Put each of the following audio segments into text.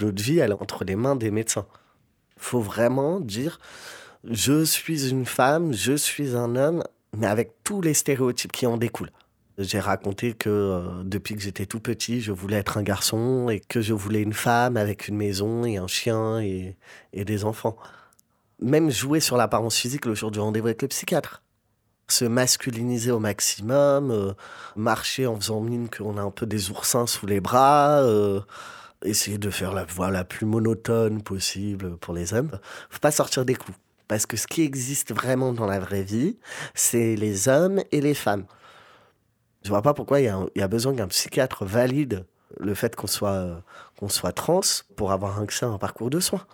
Notre vie, elle est entre les mains des médecins. Faut vraiment dire je suis une femme, je suis un homme, mais avec tous les stéréotypes qui en découlent. J'ai raconté que euh, depuis que j'étais tout petit, je voulais être un garçon et que je voulais une femme avec une maison et un chien et, et des enfants. Même jouer sur l'apparence physique le jour du rendez-vous avec le psychiatre. Se masculiniser au maximum, euh, marcher en faisant mine qu'on a un peu des oursins sous les bras, euh, essayer de faire la voix la plus monotone possible pour les hommes. Faut pas sortir des clous. Parce que ce qui existe vraiment dans la vraie vie, c'est les hommes et les femmes. Je vois pas pourquoi il y, a, besoin qu'un psychiatre valide le fait qu'on soit, qu'on soit trans pour avoir accès à un parcours de soins.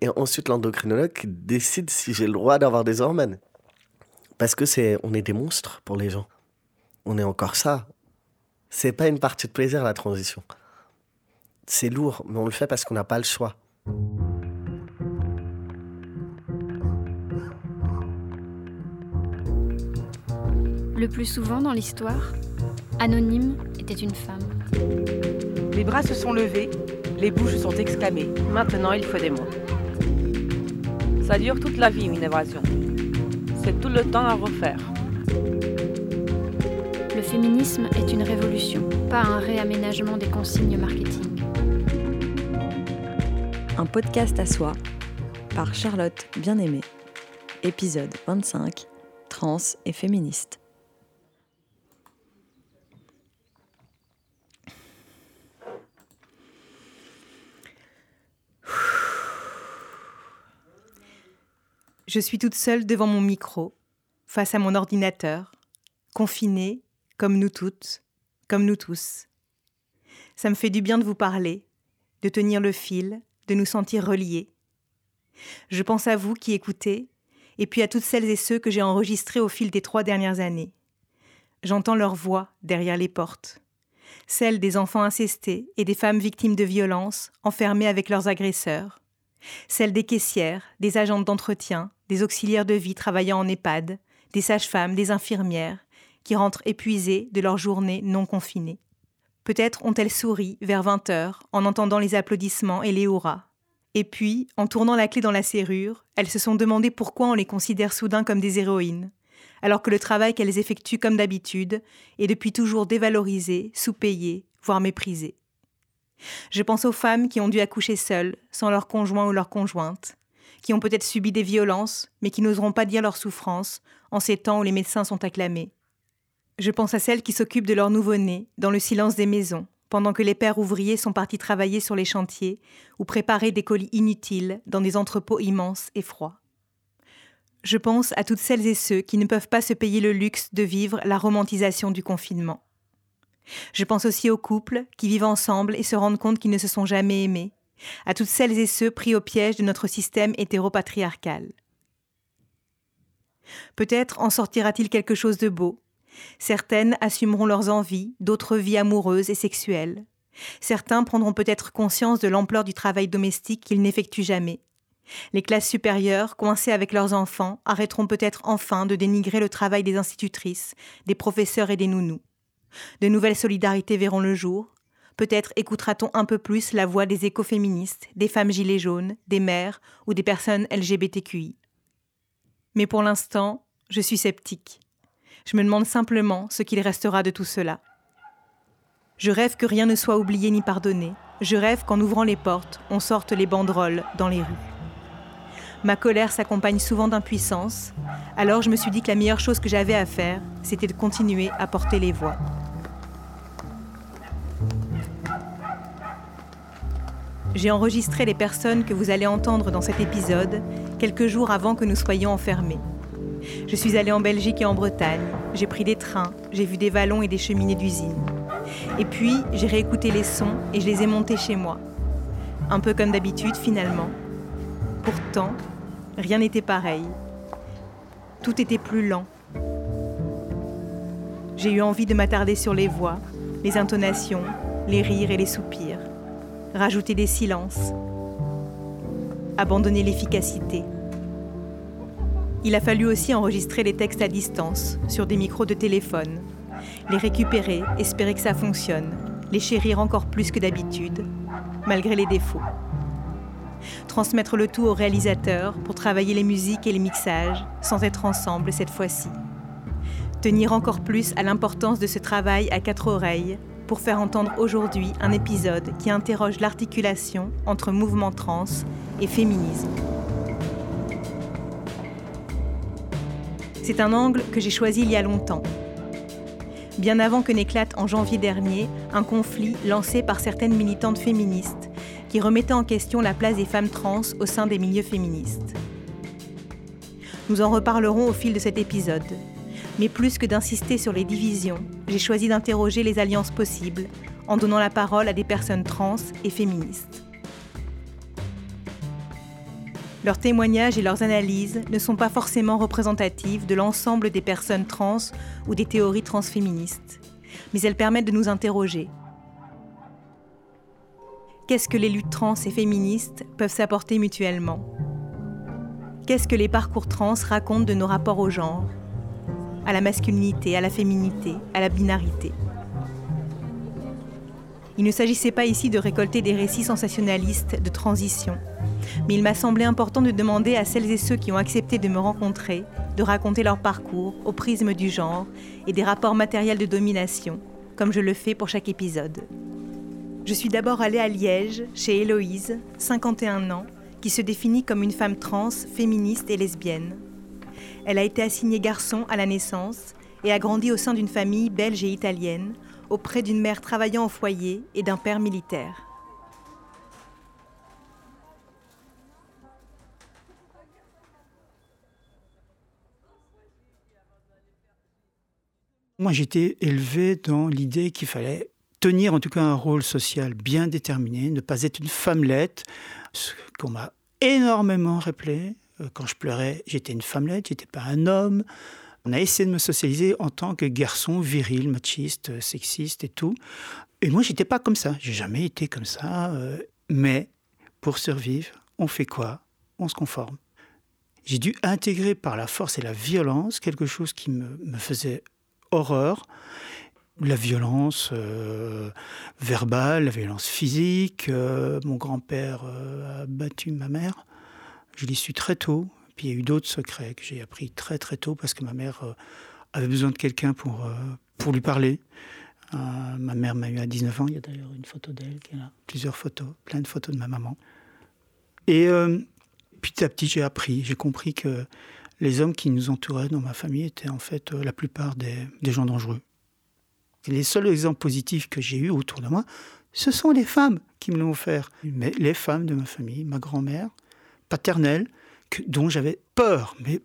Et ensuite, l'endocrinologue décide si j'ai le droit d'avoir des hormones. Parce que c'est, on est des monstres pour les gens. On est encore ça. C'est pas une partie de plaisir, la transition. C'est lourd, mais on le fait parce qu'on n'a pas le choix. Le plus souvent dans l'histoire, Anonyme était une femme. Les bras se sont levés, les bouches sont exclamées. Maintenant, il faut des mots. Ça dure toute la vie, une évasion. C'est tout le temps à refaire. Le féminisme est une révolution, pas un réaménagement des consignes marketing. Un podcast à soi par Charlotte Bien-Aimée. Épisode 25 Trans et féministe. Je suis toute seule devant mon micro, face à mon ordinateur, confinée, comme nous toutes, comme nous tous. Ça me fait du bien de vous parler, de tenir le fil, de nous sentir reliés. Je pense à vous qui écoutez, et puis à toutes celles et ceux que j'ai enregistrés au fil des trois dernières années. J'entends leur voix derrière les portes, celles des enfants incestés et des femmes victimes de violences, enfermées avec leurs agresseurs, celles des caissières, des agentes d'entretien, des auxiliaires de vie travaillant en EHPAD, des sages-femmes, des infirmières, qui rentrent épuisées de leur journée non confinée. Peut-être ont-elles souri vers 20 heures en entendant les applaudissements et les hurrahs. Et puis, en tournant la clé dans la serrure, elles se sont demandé pourquoi on les considère soudain comme des héroïnes, alors que le travail qu'elles effectuent comme d'habitude est depuis toujours dévalorisé, sous-payé, voire méprisé. Je pense aux femmes qui ont dû accoucher seules, sans leur conjoint ou leur conjointe, qui ont peut-être subi des violences, mais qui n'oseront pas dire leur souffrance en ces temps où les médecins sont acclamés. Je pense à celles qui s'occupent de leur nouveau-né dans le silence des maisons, pendant que les pères ouvriers sont partis travailler sur les chantiers ou préparer des colis inutiles dans des entrepôts immenses et froids. Je pense à toutes celles et ceux qui ne peuvent pas se payer le luxe de vivre la romantisation du confinement. Je pense aussi aux couples qui vivent ensemble et se rendent compte qu'ils ne se sont jamais aimés, à toutes celles et ceux pris au piège de notre système hétéropatriarcal. Peut-être en sortira-t-il quelque chose de beau. Certaines assumeront leurs envies, d'autres vies amoureuses et sexuelles. Certains prendront peut-être conscience de l'ampleur du travail domestique qu'ils n'effectuent jamais. Les classes supérieures, coincées avec leurs enfants, arrêteront peut-être enfin de dénigrer le travail des institutrices, des professeurs et des nounous. De nouvelles solidarités verront le jour, Peut-être écoutera-t-on un peu plus la voix des écoféministes, des femmes gilets jaunes, des mères ou des personnes LGBTQI. Mais pour l'instant, je suis sceptique. Je me demande simplement ce qu'il restera de tout cela. Je rêve que rien ne soit oublié ni pardonné. Je rêve qu'en ouvrant les portes, on sorte les banderoles dans les rues. Ma colère s'accompagne souvent d'impuissance, alors je me suis dit que la meilleure chose que j'avais à faire, c'était de continuer à porter les voix. J'ai enregistré les personnes que vous allez entendre dans cet épisode quelques jours avant que nous soyons enfermés. Je suis allée en Belgique et en Bretagne, j'ai pris des trains, j'ai vu des vallons et des cheminées d'usine. Et puis, j'ai réécouté les sons et je les ai montés chez moi. Un peu comme d'habitude finalement. Pourtant, rien n'était pareil. Tout était plus lent. J'ai eu envie de m'attarder sur les voix, les intonations, les rires et les soupirs rajouter des silences, abandonner l'efficacité. Il a fallu aussi enregistrer les textes à distance, sur des micros de téléphone, les récupérer, espérer que ça fonctionne, les chérir encore plus que d'habitude, malgré les défauts. Transmettre le tout au réalisateur pour travailler les musiques et les mixages, sans être ensemble cette fois-ci. Tenir encore plus à l'importance de ce travail à quatre oreilles pour faire entendre aujourd'hui un épisode qui interroge l'articulation entre mouvement trans et féminisme. C'est un angle que j'ai choisi il y a longtemps. Bien avant que n'éclate en janvier dernier un conflit lancé par certaines militantes féministes qui remettaient en question la place des femmes trans au sein des milieux féministes. Nous en reparlerons au fil de cet épisode, mais plus que d'insister sur les divisions, j'ai choisi d'interroger les alliances possibles en donnant la parole à des personnes trans et féministes. Leurs témoignages et leurs analyses ne sont pas forcément représentatifs de l'ensemble des personnes trans ou des théories transféministes, mais elles permettent de nous interroger. Qu'est-ce que les luttes trans et féministes peuvent s'apporter mutuellement? Qu'est-ce que les parcours trans racontent de nos rapports au genre? À la masculinité, à la féminité, à la binarité. Il ne s'agissait pas ici de récolter des récits sensationnalistes de transition, mais il m'a semblé important de demander à celles et ceux qui ont accepté de me rencontrer de raconter leur parcours au prisme du genre et des rapports matériels de domination, comme je le fais pour chaque épisode. Je suis d'abord allée à Liège, chez Héloïse, 51 ans, qui se définit comme une femme trans, féministe et lesbienne. Elle a été assignée garçon à la naissance et a grandi au sein d'une famille belge et italienne, auprès d'une mère travaillant au foyer et d'un père militaire. Moi, j'étais élevé dans l'idée qu'il fallait tenir en tout cas un rôle social bien déterminé, ne pas être une femmelette, ce qu'on m'a énormément rappelé euh, quand je pleurais, j'étais une femmelette, j'étais pas un homme. On a essayé de me socialiser en tant que garçon viril, machiste, euh, sexiste et tout. Et moi, j'étais pas comme ça. J'ai jamais été comme ça. Euh, mais pour survivre, on fait quoi? On se conforme. J'ai dû intégrer par la force et la violence quelque chose qui me, faisait horreur. La violence verbale, la violence physique. mon grand-père a battu ma mère. Je l'ai su très tôt. Puis il y a eu d'autres secrets que j'ai appris très très tôt parce que ma mère euh, avait besoin de quelqu'un pour, euh, pour lui parler. Euh, ma mère m'a eu à 19 ans. Il y a d'ailleurs une photo d'elle qui est là. Plusieurs photos, plein de photos de ma maman. Et petit à petit, j'ai appris, j'ai compris que les hommes qui nous entouraient dans ma famille étaient en fait la plupart des, gens dangereux. Les seuls exemples positifs que j'ai eus autour de moi, ce sont les femmes qui me l'ont offert. Mais les femmes de ma famille, ma grand-mère, paternelle dont j'avais peur, mais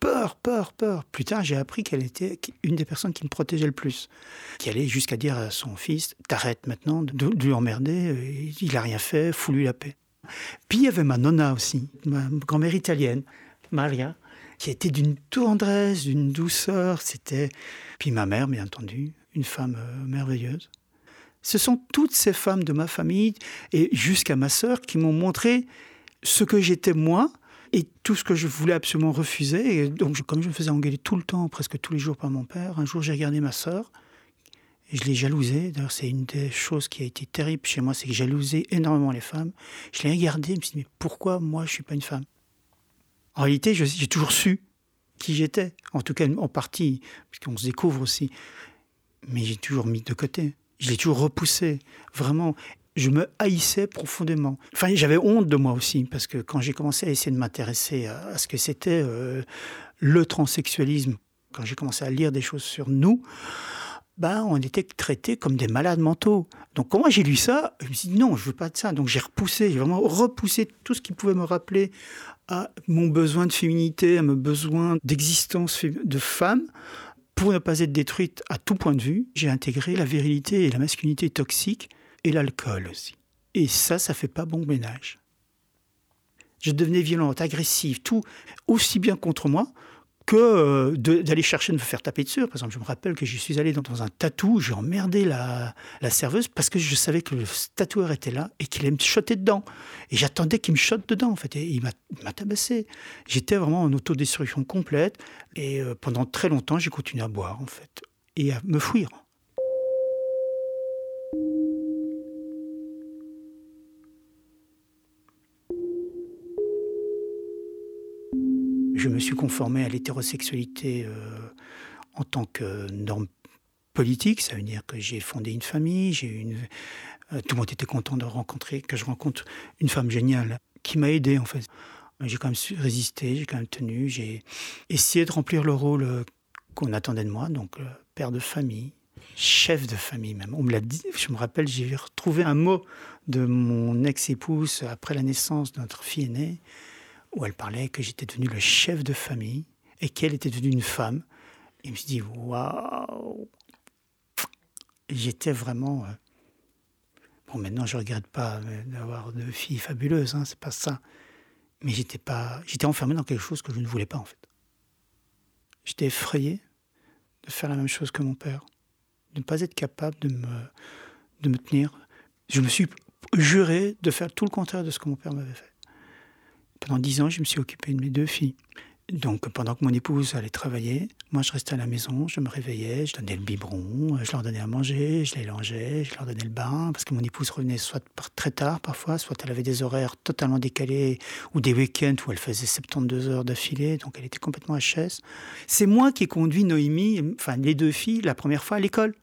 peur, peur, peur. Plus tard, j'ai appris qu'elle était une des personnes qui me protégeait le plus, qui allait jusqu'à dire à son fils T'arrêtes maintenant de, lui emmerder, euh, il n'a rien fait, fous-lui la paix. Puis il y avait ma nonna aussi, ma grand-mère italienne, Maria, qui était d'une tendresse, d'une douceur. C'était. Puis ma mère, bien entendu, une femme euh, merveilleuse. Ce sont toutes ces femmes de ma famille, et jusqu'à ma sœur, qui m'ont montré ce que j'étais moi et tout ce que je voulais absolument refuser. Et donc, comme je me faisais engueuler tout le temps, presque tous les jours par mon père, un jour j'ai regardé ma sœur et je l'ai jalousée. D'ailleurs, c'est une des choses qui a été terrible chez moi, c'est que jalousais énormément les femmes. Je l'ai regardée, je me suis dit, mais pourquoi moi je suis pas une femme? En réalité, j'ai toujours su qui j'étais, en tout cas en partie, puisqu'on se découvre aussi. Mais j'ai toujours mis de côté. Je l'ai toujours repoussé, vraiment je me haïssais profondément. Enfin, j'avais honte de moi aussi, parce que quand j'ai commencé à essayer de m'intéresser à, ce que c'était euh, le transsexualisme, quand j'ai commencé à lire des choses sur nous, ben, on était traités comme des malades mentaux. Donc quand moi j'ai lu ça, je me suis dit non, je veux pas de ça. Donc j'ai repoussé, j'ai vraiment repoussé tout ce qui pouvait me rappeler à mon besoin de féminité, à mon besoin d'existence de femme. Pour ne pas être détruite à tout point de vue, j'ai intégré la virilité et la masculinité toxique et l'alcool aussi. Et ça, ça fait pas bon ménage. Je devenais violente, agressive, tout aussi bien contre moi que euh, d'aller chercher de me faire taper dessus. Par exemple, je me rappelle que je suis allé dans, un tatou, j'ai emmerdé la, la, serveuse parce que je savais que le tatoueur était là et qu'il allait me shotter dedans. Et j'attendais qu'il me shotte dedans, en fait. Et il m'a tabassé. J'étais vraiment en autodestruction complète. Et euh, pendant très longtemps, j'ai continué à boire, en fait, et à me fuir. Je me suis conformé à l'hétérosexualité euh, en tant que norme politique. Ça veut dire que j'ai fondé une famille, j'ai une... Euh, tout le monde était content de rencontrer, que je rencontre une femme géniale qui m'a aidé en fait. J'ai quand même résisté, j'ai quand même tenu, j'ai essayé de remplir le rôle euh, qu'on attendait de moi, donc père de famille, chef de famille même. On me l'a dit, je me rappelle, j'ai retrouvé un mot de mon ex-épouse après la naissance de notre fille aînée, où elle parlait que j'étais devenu le chef de famille et qu'elle était devenue une femme. Et je me suis dit, waouh J'étais vraiment. Euh, bon, maintenant, je regrette pas d'avoir deux filles fabuleuses, hein, c'est pas ça. Mais j'étais pas, enfermé dans quelque chose que je ne voulais pas en fait. J'étais effrayé de faire la même chose que mon père, de ne pas être capable de me, de me tenir. Je me suis juré de faire tout le contraire de ce que mon père m'avait fait. Pendant dix ans, je me suis occupé de mes deux filles. Donc pendant que mon épouse allait travailler, moi je restais à la maison, je me réveillais, je donnais le biberon, je leur donnais à manger, je les langeais, je leur donnais le bain, parce que mon épouse revenait soit très tard parfois, soit elle avait des horaires totalement décalés, ou des week-ends où elle faisait 72 heures d'affilée, donc elle était complètement HS. C'est moi qui ai conduit Noémie, enfin les deux filles, la première fois à l'école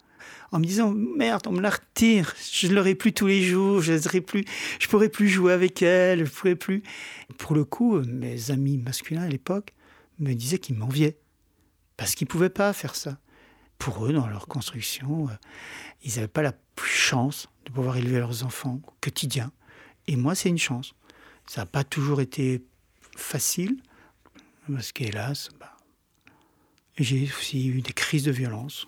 en me disant merde, on me la retire, je ne l'aurai plus tous les jours, je ne plus, je pourrai plus jouer avec elle, je pourrai plus. Pour le coup, mes amis masculins à l'époque me disaient qu'ils m'enviaient parce qu'ils pouvaient pas faire ça. Pour eux, dans leur construction, euh, ils n'avaient pas la chance de pouvoir élever leurs enfants au quotidien. Et moi, c'est une chance. Ça n'a pas toujours été facile, parce qu'hélas, bah, j'ai aussi eu des crises de violence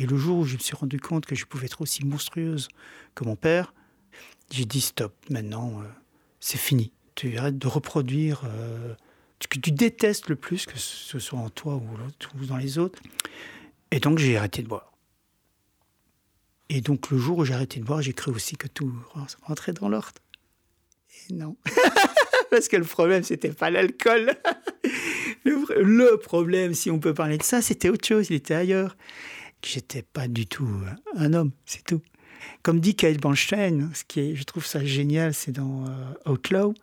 et le jour où je me suis rendu compte que je pouvais être aussi monstrueuse que mon père, j'ai dit stop, maintenant, euh, c'est fini. Tu arrêtes de reproduire euh, ce que tu détestes le plus, que ce soit en toi ou, dans les autres. Et donc j'ai arrêté de boire. Et donc le jour où j'ai arrêté de boire, j'ai cru aussi que tout rentrait dans l'ordre. Et non. Parce que le problème, c'était pas l'alcool. le problème, si on peut parler de ça, c'était autre chose, il était ailleurs que j'étais pas du tout un homme, c'est tout. Comme dit Kyle Bernstein, ce qui est, je trouve ça génial, c'est dans euh, Outlaw,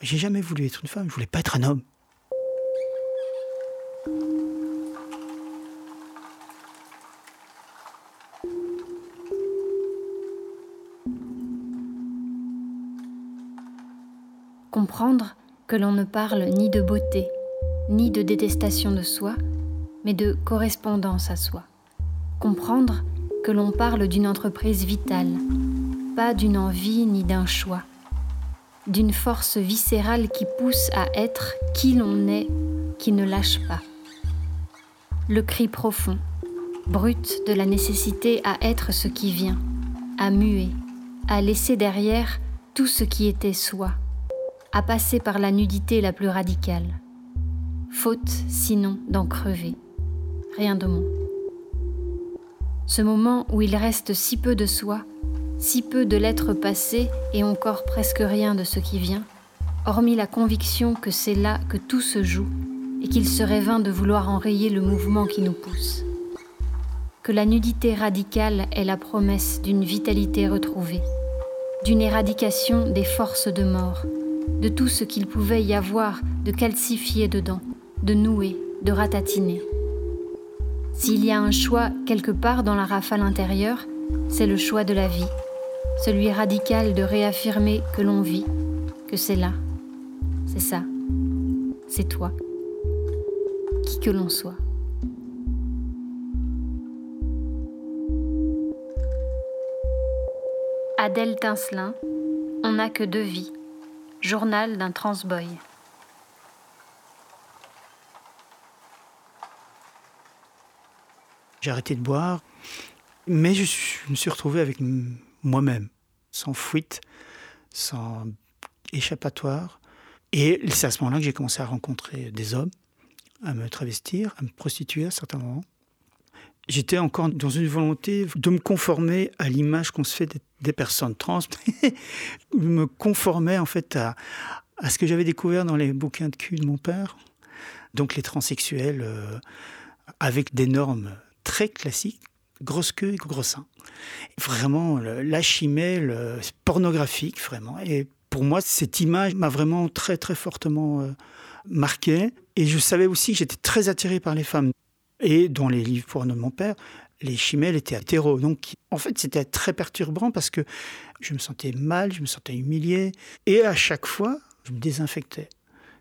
j'ai jamais voulu être une femme, je voulais pas être un homme. Comprendre que l'on ne parle ni de beauté, ni de détestation de soi, mais de correspondance à soi comprendre que l'on parle d'une entreprise vitale, pas d'une envie ni d'un choix, d'une force viscérale qui pousse à être qui l'on est, qui ne lâche pas. Le cri profond, brut de la nécessité à être ce qui vient, à muer, à laisser derrière tout ce qui était soi, à passer par la nudité la plus radicale. Faute, sinon, d'en crever. Rien de moins ce moment où il reste si peu de soi, si peu de l'être passé et encore presque rien de ce qui vient, hormis la conviction que c'est là que tout se joue et qu'il serait vain de vouloir enrayer le mouvement qui nous pousse. Que la nudité radicale est la promesse d'une vitalité retrouvée, d'une éradication des forces de mort, de tout ce qu'il pouvait y avoir de calcifié dedans, de noué, de ratatiné. S'il y a un choix quelque part dans la rafale intérieure, c'est le choix de la vie, celui radical de réaffirmer que l'on vit, que c'est là, c'est ça, c'est toi, qui que l'on soit. Adèle Tincelin, On n'a que deux vies, journal d'un transboy. J'ai arrêté de boire, mais je, me suis retrouvé avec moi-même, sans fuite, sans échappatoire. Et c'est à ce moment-là que j'ai commencé à rencontrer des hommes, à me travestir, à me prostituer à certains moments. J'étais encore dans une volonté de me conformer à l'image qu'on se fait des, personnes trans. me conformais en fait à, à ce que j'avais découvert dans les bouquins de cul de mon père. Donc les transsexuels euh, avec des normes très classique, grosse queue et gros sein. Vraiment, l'achimel pornographique, vraiment. Et pour moi, cette image m'a vraiment très très fortement euh, marqué. Et je savais aussi que j'étais très attiré par les femmes. Et dans les livres pour de mon père, les chimelles étaient hétéros. Donc, en fait, c'était très perturbant parce que je me sentais mal, je me sentais humilié. Et à chaque fois, je me désinfectais.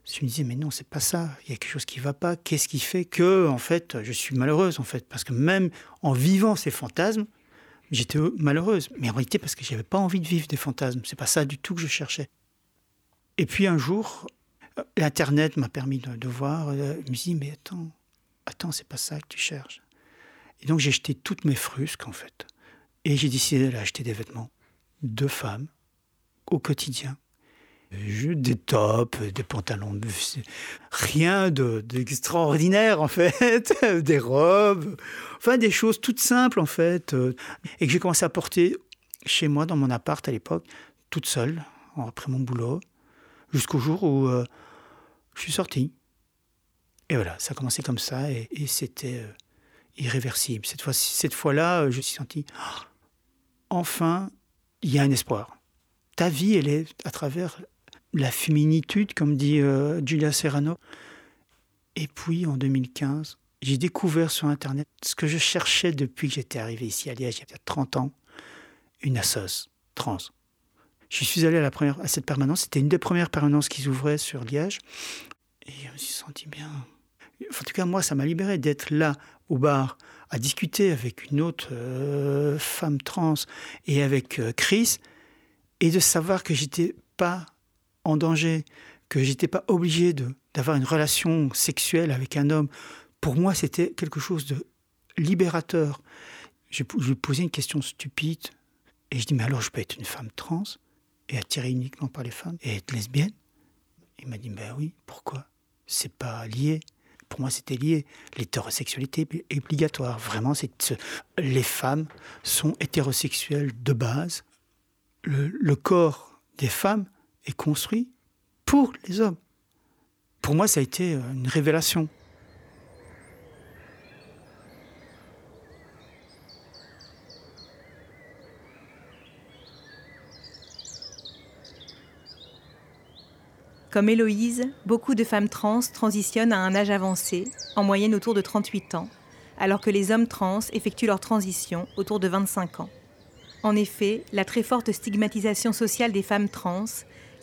Je me disais, mais non, c'est pas ça. Il y a quelque chose qui va pas. Qu'est-ce qui fait que, en fait, je suis malheureuse, en fait? Parce que même en vivant ces fantasmes, j'étais malheureuse. Mais en réalité, parce que j'avais pas envie de vivre des fantasmes. C'est pas ça du tout que je cherchais. Et puis un jour, euh, l'Internet m'a permis de, voir. Euh, je me suis dit, mais attends, attends, c'est pas ça que tu cherches. Et donc j'ai jeté toutes mes frusques, en fait. Et j'ai décidé d'aller des vêtements de femmes au quotidien. Des tops, des pantalons, rien d'extraordinaire en fait, des robes, enfin des choses toutes simples en fait, et que j'ai commencé à porter chez moi dans mon appart à l'époque, toute seule, après mon boulot, jusqu'au jour où euh, je suis sorti. Et voilà, ça a commencé comme ça et, c'était euh, irréversible. Cette fois, cette fois-là, je me suis senti, oh, enfin, il y a un espoir. Ta vie, elle est à travers la féminitude, comme dit euh, Julia Serrano. Et puis, en 2015, j'ai découvert sur Internet ce que je cherchais depuis que j'étais arrivé ici à Liège, il y a 30 ans, une assos trans. Je suis allé à, la première, à cette permanence. C'était une des premières permanences qui s'ouvrait sur Liège. Et je me suis bien. En tout cas, moi, ça m'a libéré d'être là, au bar, à discuter avec une autre euh, femme trans et avec euh, Chris, et de savoir que j'étais pas en danger, que j'étais pas obligé d'avoir une relation sexuelle avec un homme. Pour moi, c'était quelque chose de libérateur. Je, je posais une question stupide et je dis mais alors je peux être une femme trans et attirée uniquement par les femmes et être lesbienne? Il m'a dit ben oui, pourquoi? C'est pas lié. Pour moi, c'était lié. L'hétérosexualité est obligatoire. Vraiment, c'est les femmes sont hétérosexuelles de base. le corps des femmes est construit pour les hommes. Pour moi, ça a été euh, une révélation. Comme Héloïse, beaucoup de femmes trans transitionnent à un âge avancé, en moyenne autour de 38 ans, alors que les hommes trans effectuent leur transition autour de 25 ans. En effet, la très forte stigmatisation sociale des femmes trans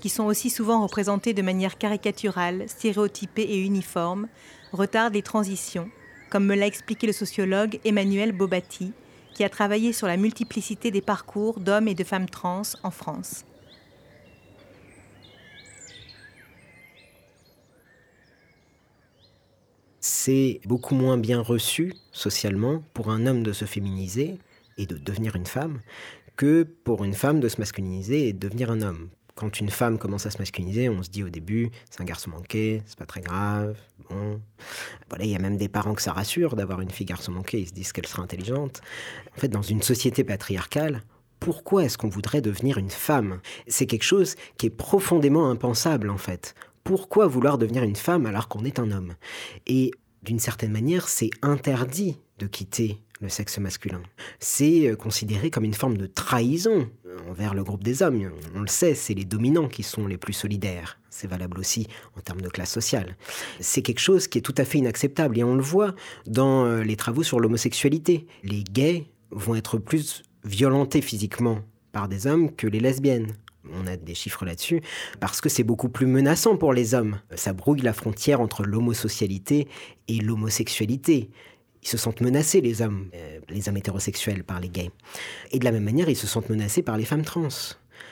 qui sont aussi souvent représentés de manière caricaturale, stéréotypée et uniforme, retardent les transitions, comme me l'a expliqué le sociologue Emmanuel Bobati, qui a travaillé sur la multiplicité des parcours d'hommes et de femmes trans en France. C'est beaucoup moins bien reçu socialement pour un homme de se féminiser et de devenir une femme que pour une femme de se masculiniser et de devenir un homme quand une femme commence à se masculiniser, on se dit au début, c'est un garçon manqué, c'est pas très grave. Bon, voilà, il y a même des parents que ça rassure d'avoir une fille garçon manqué, ils se disent qu'elle sera intelligente. En fait, dans une société patriarcale, pourquoi est-ce qu'on voudrait devenir une femme? C'est quelque chose qui est profondément impensable en fait. Pourquoi vouloir devenir une femme alors qu'on est un homme? Et d'une certaine manière, c'est interdit de quitter le sexe masculin. C'est euh, considéré comme une forme de trahison envers le groupe des hommes. On le sait, c'est les dominants qui sont les plus solidaires. C'est valable aussi en termes de classe sociale. C'est quelque chose qui est tout à fait inacceptable et on le voit dans euh, les travaux sur l'homosexualité. Les gays vont être plus violentés physiquement par des hommes que les lesbiennes. On a des chiffres là-dessus, parce que c'est beaucoup plus menaçant pour les hommes. Ça brouille la frontière entre l'homosocialité et l'homosexualité ils se sentent menacés, les hommes, euh, les hommes hétérosexuels, par les gays. Et de la même manière, ils se sentent menacés par les femmes trans.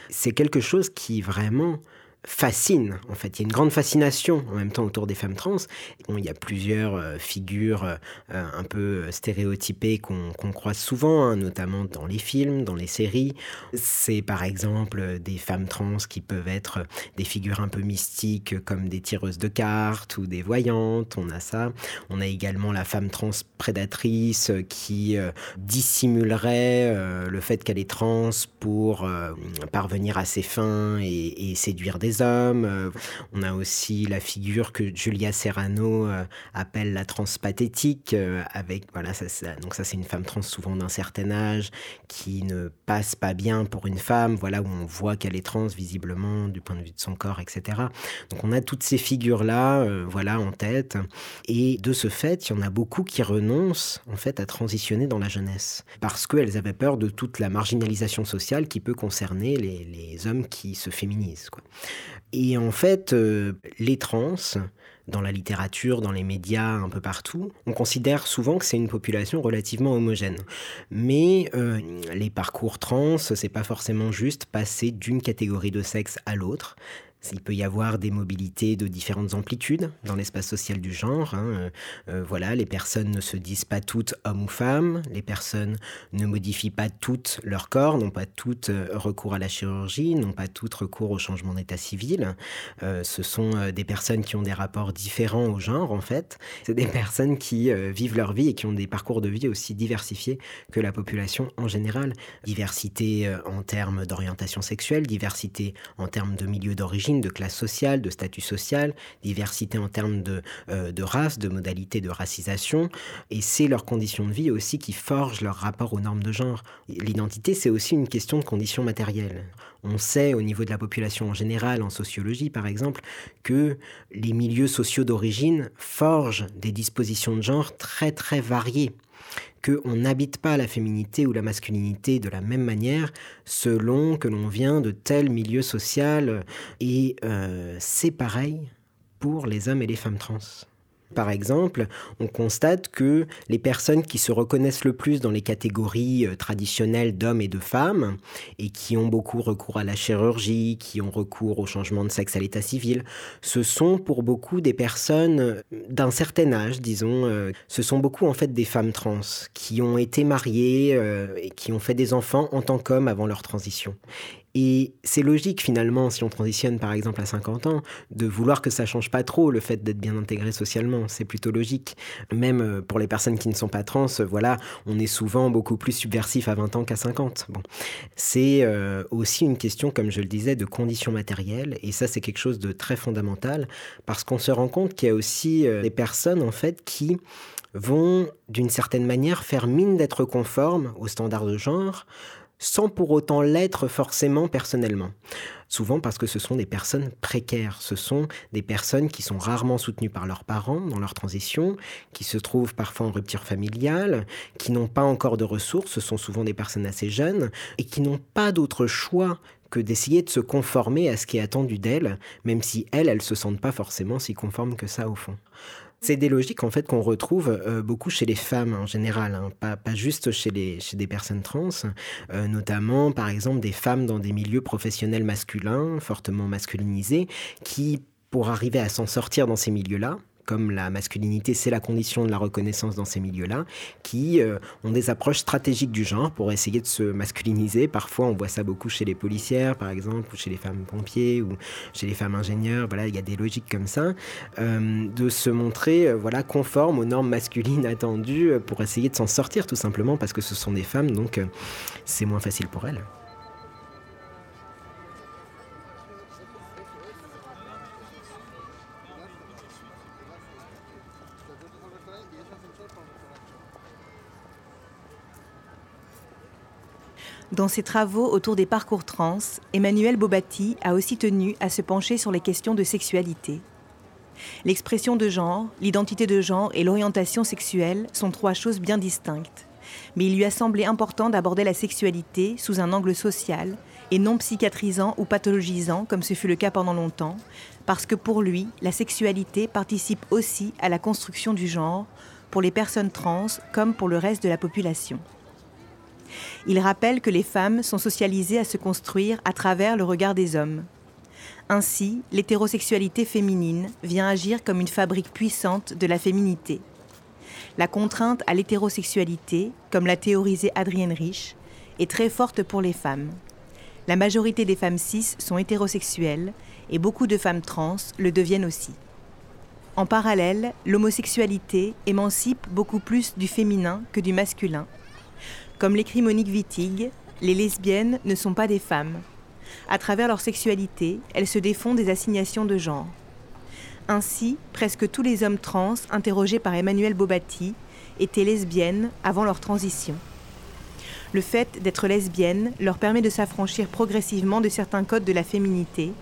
C'est quelque chose qui vraiment fascine. En fait, il y a une grande fascination en même temps autour des femmes trans. il y a plusieurs euh, figures euh, un peu stéréotypées qu'on croise souvent, hein, notamment dans les films, dans les séries. C'est par exemple des femmes trans qui peuvent être des figures un peu mystiques comme des tireuses de cartes ou des voyantes. On a ça. On a également la femme trans prédatrice qui euh, dissimulerait le fait qu'elle est trans pour parvenir à ses fins et, et séduire des hommes. On a aussi la figure que Julia Serrano appelle la transpathétique, avec voilà, donc ça c'est une femme trans souvent d'un certain âge qui ne passe pas bien pour une femme, voilà où on voit qu'elle est trans visiblement du point de vue de son corps, etc. Donc on a toutes ces figures là, voilà en tête, et de ce fait, il y en a beaucoup qui renoncent en fait à transitionner dans la jeunesse parce qu'elles avaient peur de toute la marginalisation sociale qui peut concerner les, hommes qui se féminisent. Et en fait, euh, les trans, dans la littérature, dans les médias, un peu partout, on considère souvent que c'est une population relativement homogène. Mais euh, les parcours trans, c'est pas forcément juste passer d'une catégorie de sexe à l'autre. Il peut y avoir des mobilités de différentes amplitudes dans l'espace social du genre. Hein. Euh, euh, voilà, les personnes ne se disent pas toutes hommes ou femmes, les personnes ne modifient pas toutes leur corps, n'ont pas toutes euh, recours à la chirurgie, n'ont pas toutes recours au changement d'état civil. ce sont des personnes qui ont des rapports différents au genre, en fait. C'est des personnes qui vivent leur vie et qui ont des parcours de vie aussi diversifiés que la population en général. Diversité en termes d'orientation sexuelle, diversité en termes de milieu d'origine de classe sociale, de statut social, diversité en termes de, euh, de race, de modalités de racisation. Et c'est leurs conditions de vie aussi qui forgent leur rapport aux normes de genre. L'identité, c'est aussi une question de conditions matérielles. On sait au niveau de la population en général, en sociologie par exemple, que les milieux sociaux d'origine forgent des dispositions de genre très très variées qu'on n'habite pas la féminité ou la masculinité de la même manière selon que l'on vient de tel milieu social. Et euh, c'est pareil pour les hommes et les femmes trans. Par exemple, on constate que les personnes qui se reconnaissent le plus dans les catégories euh, traditionnelles d'hommes et de femmes, et qui ont beaucoup recours à la chirurgie, qui ont recours au changement de sexe à l'état civil, ce sont pour beaucoup des personnes euh, d'un certain âge, disons. Euh, ce sont beaucoup en fait des femmes trans qui ont été mariées et qui ont fait des enfants en tant qu'hommes avant leur transition. Et c'est logique finalement, si on transitionne par exemple à 50 ans, de vouloir que ça change pas trop le fait d'être bien intégré socialement. C'est plutôt logique. Même euh, pour les personnes qui ne sont pas trans, voilà, on est souvent beaucoup plus subversif à 20 ans qu'à 50. Bon. C'est euh, aussi une question, comme je le disais, de conditions matérielles. Et ça, c'est quelque chose de très fondamental parce qu'on se rend compte qu'il y a aussi euh, des personnes en fait qui vont d'une certaine manière faire mine d'être conformes aux standards de genre sans pour autant l'être forcément personnellement. Souvent parce que ce sont des personnes précaires, ce sont des personnes qui sont rarement soutenues par leurs parents dans leur transition, qui se trouvent parfois en rupture familiale, qui n'ont pas encore de ressources, ce sont souvent des personnes assez jeunes, et qui n'ont pas d'autre choix que d'essayer de se conformer à ce qui est attendu d'elles, même si elles, elles se sentent pas forcément si conformes que ça au fond. C'est des logiques en fait qu'on retrouve euh, beaucoup chez les femmes en général, hein, pas, pas, juste chez, des personnes trans, euh, notamment par exemple des femmes dans des milieux professionnels masculins, fortement masculinisés, qui pour arriver à s'en sortir dans ces milieux-là, comme la masculinité, c'est la condition de la reconnaissance dans ces milieux-là, qui euh, ont des approches stratégiques du genre pour essayer de se masculiniser. Parfois, on voit ça beaucoup chez les policières, par exemple, ou chez les femmes pompiers, ou chez les femmes ingénieurs. Voilà, il y a des logiques comme ça, euh, de se montrer, euh, voilà, conforme aux normes masculines attendues pour essayer de s'en sortir, tout simplement parce que ce sont des femmes, donc c'est moins facile pour elles. Dans ses travaux autour des parcours trans, Emmanuel Bobatti a aussi tenu à se pencher sur les questions de sexualité. L'expression de genre, l'identité de genre et l'orientation sexuelle sont trois choses bien distinctes. Mais il lui a semblé important d'aborder la sexualité sous un angle social et non psychiatrisant ou pathologisant comme ce fut le cas pendant longtemps, parce que pour lui, la sexualité participe aussi à la construction du genre, pour les personnes trans comme pour le reste de la population. Il rappelle que les femmes sont socialisées à se construire à travers le regard des hommes. Ainsi, l'hétérosexualité féminine vient agir comme une fabrique puissante de la féminité. La contrainte à l'hétérosexualité, comme l'a théorisé Adrienne Rich, est très forte pour les femmes. La majorité des femmes cis sont hétérosexuelles et beaucoup de femmes trans le deviennent aussi. En parallèle, l'homosexualité émancipe beaucoup plus du féminin que du masculin comme l'écrit Monique Wittig, les lesbiennes ne sont pas des femmes. À travers leur sexualité, elles se défont des assignations de genre. Ainsi, presque tous les hommes trans interrogés par Emmanuel Bobatti étaient lesbiennes avant leur transition. Le fait d'être lesbienne leur permet de s'affranchir progressivement de certains codes de la féminité.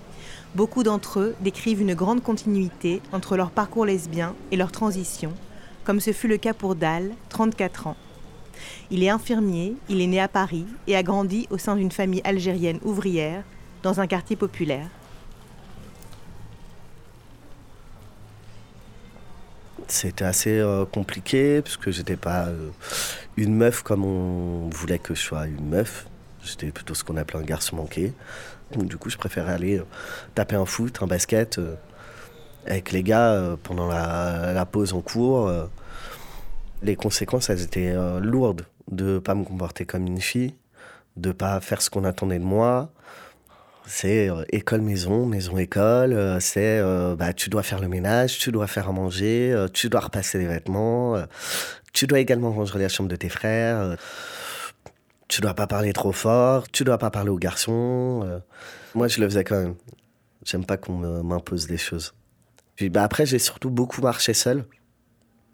Beaucoup d'entre eux décrivent une grande continuité entre leur parcours lesbien et leur transition, comme ce fut le cas pour Dal, 34 ans. Il est infirmier, il est né à Paris et a grandi au sein d'une famille algérienne ouvrière dans un quartier populaire. C'était assez euh, compliqué parce que j'étais pas euh, une meuf comme on voulait que je sois une meuf. J'étais plutôt ce qu'on appelait un garçon manqué. Du coup, je préférais aller euh, taper un foot, un basket avec les gars pendant la, pause en cours. Les conséquences, elles étaient lourdes de pas me comporter comme une fille, de pas faire ce qu'on attendait de moi. C'est euh, école-maison, maison-école. Euh, c'est euh, bah, tu dois faire le ménage, tu dois faire à manger, tu dois repasser les vêtements, tu dois également ranger la chambre de tes frères. tu dois pas parler trop fort, tu dois pas parler aux garçons. moi, je le faisais quand même. J'aime pas qu'on m'impose des choses. Bah, après, j'ai surtout beaucoup marché seul.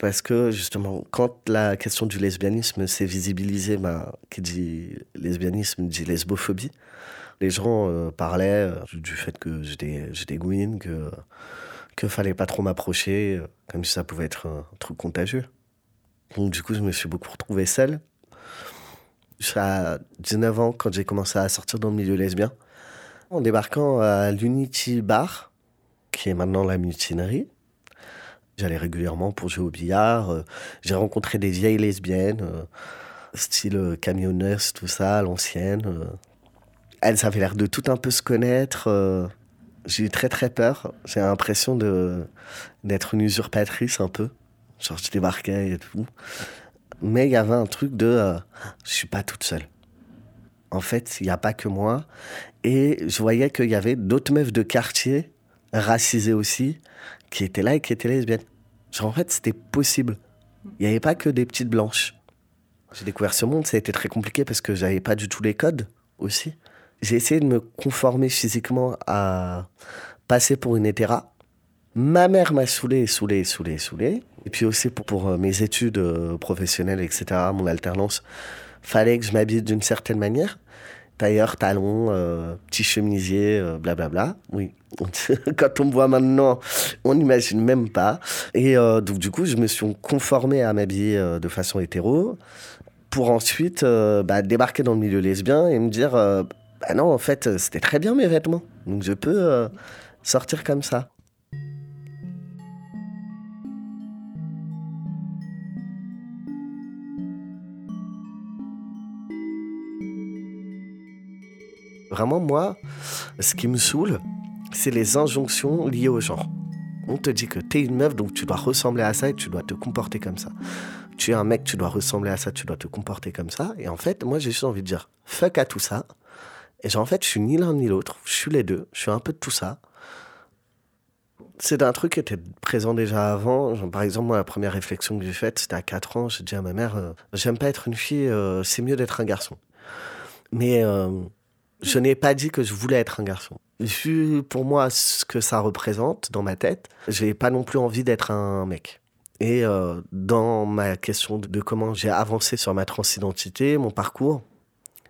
Parce que justement, quand la question du lesbianisme s'est visibilisée, bah, qui dit lesbianisme dit lesbophobie les gens euh, parlaient euh, du fait que j'étais, j'étais gouine, que que fallait pas trop m'approcher, euh, comme si ça pouvait être un truc contagieux. Donc du coup, je me suis beaucoup retrouvé seul. À 19 ans, quand j'ai commencé à sortir dans le milieu lesbien, en débarquant à l'Unity Bar, qui est maintenant la mutinerie, j'allais régulièrement pour jouer au billard. J'ai rencontré des vieilles lesbiennes, style camionneuse, tout ça, l'ancienne, elles avaient l'air de tout un peu se connaître. Euh, j'ai eu très très peur. J'ai l'impression d'être une usurpatrice un peu. Genre je débarquais et tout. Mais il y avait un truc de euh, je suis pas toute seule. En fait, il n'y a pas que moi. Et je voyais qu'il y avait d'autres meufs de quartier, racisées aussi, qui étaient là et qui étaient lesbiennes. Genre en fait, c'était possible. Il n'y avait pas que des petites blanches. J'ai découvert ce monde, ça a été très compliqué parce que j'avais pas du tout les codes aussi j'ai essayé de me conformer physiquement à passer pour une hétéra. Ma mère m'a saoulé, saoulé, saoulé, saoulé. Et puis aussi pour, pour euh, mes études euh, professionnelles, etc., mon alternance, fallait que je m'habille d'une certaine manière. Tailleur, talons, euh, petit chemisier, blablabla. Oui, quand on me voit maintenant, on n'imagine même pas. Et donc du coup, je me suis conformé à m'habiller de façon hétéro pour ensuite bah, débarquer dans le milieu lesbien et me dire bah non, en fait, euh, c'était très bien mes vêtements. Donc je peux euh, sortir comme ça. Vraiment, moi, ce qui me saoule, c'est les injonctions liées au genre. On te dit que t'es une meuf, donc tu dois ressembler à ça et tu dois te comporter comme ça. Tu es un mec, tu dois ressembler à ça, tu dois te comporter comme ça. Et en fait, moi, j'ai juste envie de dire fuck à tout ça. Et genre, en fait, je suis ni l'un ni l'autre. Je suis les deux. Je suis un peu de tout ça. C'est un truc qui était présent déjà avant. par exemple, moi, la première réflexion que j'ai faite, c'était à 4 ans. J'ai dit à ma mère euh, J'aime pas être une fille, euh, c'est mieux d'être un garçon. Mais euh, je n'ai pas dit que je voulais être un garçon. Vu pour moi ce que ça représente dans ma tête, j'ai pas non plus envie d'être un mec. Et dans ma question de comment j'ai avancé sur ma transidentité, mon parcours,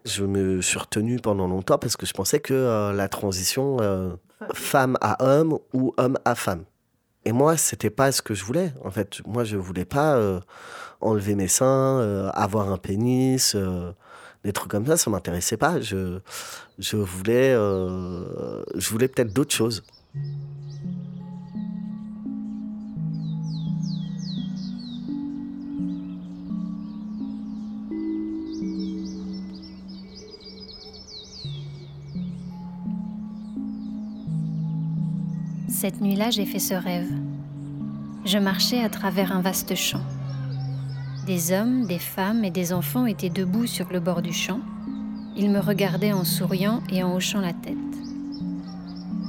je me suis retenu pendant longtemps parce que je pensais que euh, la transition euh, femme à homme ou homme à femme. Et moi, c'était pas ce que je voulais. En fait, moi, je voulais pas euh, enlever mes seins, avoir un pénis, des trucs comme ça. Ça m'intéressait pas. Je, je voulais, je voulais peut-être d'autres choses. Cette nuit-là, j'ai fait ce rêve. Je marchais à travers un vaste champ. Des hommes, des femmes et des enfants étaient debout sur le bord du champ. Ils me regardaient en souriant et en hochant la tête.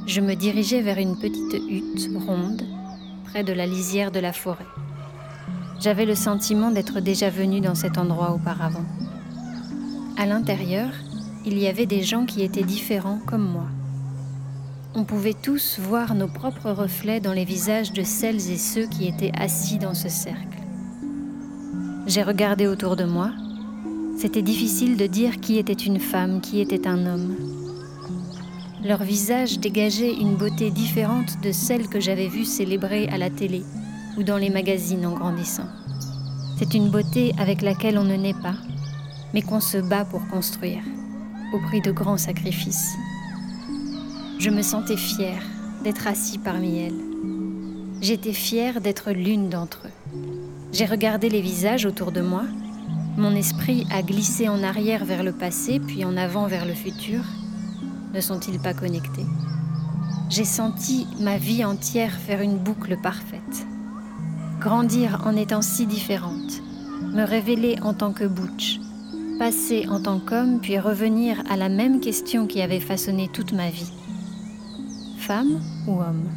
Je me dirigeais vers une petite hutte ronde, près de la lisière de la forêt. J'avais le sentiment d'être déjà venu dans cet endroit auparavant. À l'intérieur, il y avait des gens qui étaient différents comme moi. On pouvait tous voir nos propres reflets dans les visages de celles et ceux qui étaient assis dans ce cercle. J'ai regardé autour de moi. C'était difficile de dire qui était une femme, qui était un homme. Leurs visages dégageaient une beauté différente de celle que j'avais vue célébrer à la télé ou dans les magazines en grandissant. C'est une beauté avec laquelle on ne naît pas, mais qu'on se bat pour construire, au prix de grands sacrifices. Je me sentais fière d'être assis parmi elles. J'étais fière d'être l'une d'entre eux. J'ai regardé les visages autour de moi. Mon esprit a glissé en arrière vers le passé, puis en avant vers le futur. Ne sont-ils pas connectés? J'ai senti ma vie entière faire une boucle parfaite. Grandir en étant si différente, me révéler en tant que Butch, passer en tant qu'homme, puis revenir à la même question qui avait façonné toute ma vie. Femme ou homme?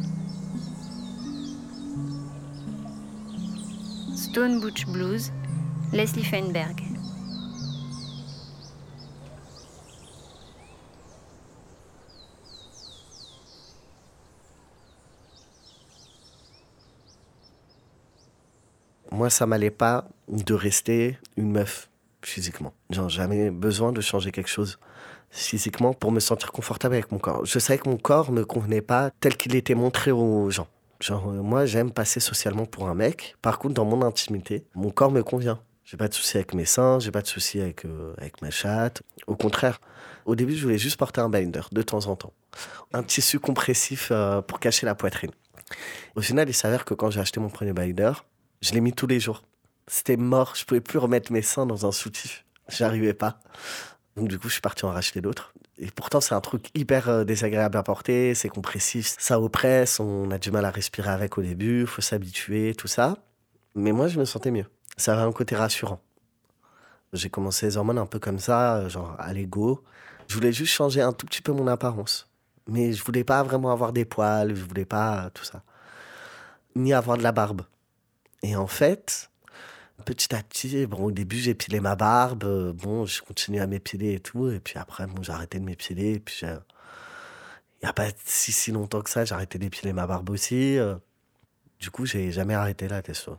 Stone Butch Blues, Leslie Feinberg. Moi, ça m'allait pas de rester une meuf physiquement. Jamais besoin de changer quelque chose physiquement pour me sentir confortable avec mon corps. Je savais que mon corps ne convenait pas tel qu'il était montré aux gens. Genre, euh, moi, j'aime passer socialement pour un mec. Par contre, dans mon intimité, mon corps me convient. J'ai pas de souci avec mes seins, j'ai pas de souci avec, euh, avec ma chatte. Au contraire, au début, je voulais juste porter un binder de temps en temps. Un tissu compressif euh, pour cacher la poitrine. Au final, il s'avère que quand j'ai acheté mon premier binder, je l'ai mis tous les jours. C'était mort, je pouvais plus remettre mes seins dans un soutif. J'arrivais pas. Donc du coup, je suis parti en racheter d'autres. Et pourtant, c'est un truc hyper euh, désagréable à porter, c'est compressif, ça oppresse, on a du mal à respirer avec au début, faut s'habituer, tout ça. Mais moi, je me sentais mieux. Ça avait un côté rassurant. J'ai commencé les hormones un peu comme ça, euh, genre à l'ego. Je voulais juste changer un tout petit peu mon apparence. Mais je voulais pas vraiment avoir des poils, je voulais pas tout ça. Ni avoir de la barbe. Et en fait, petit à petit, bon, au début, j'ai pilé ma barbe. euh, Bon, je continue à m'épiler et tout. Et puis après, bon, j'ai arrêté de m'épiler. Et puis, j'ai- il n'y a pas si, si longtemps que ça, j'ai arrêté d'épiler ma barbe aussi. euh. Du coup, j'ai jamais arrêté la testo.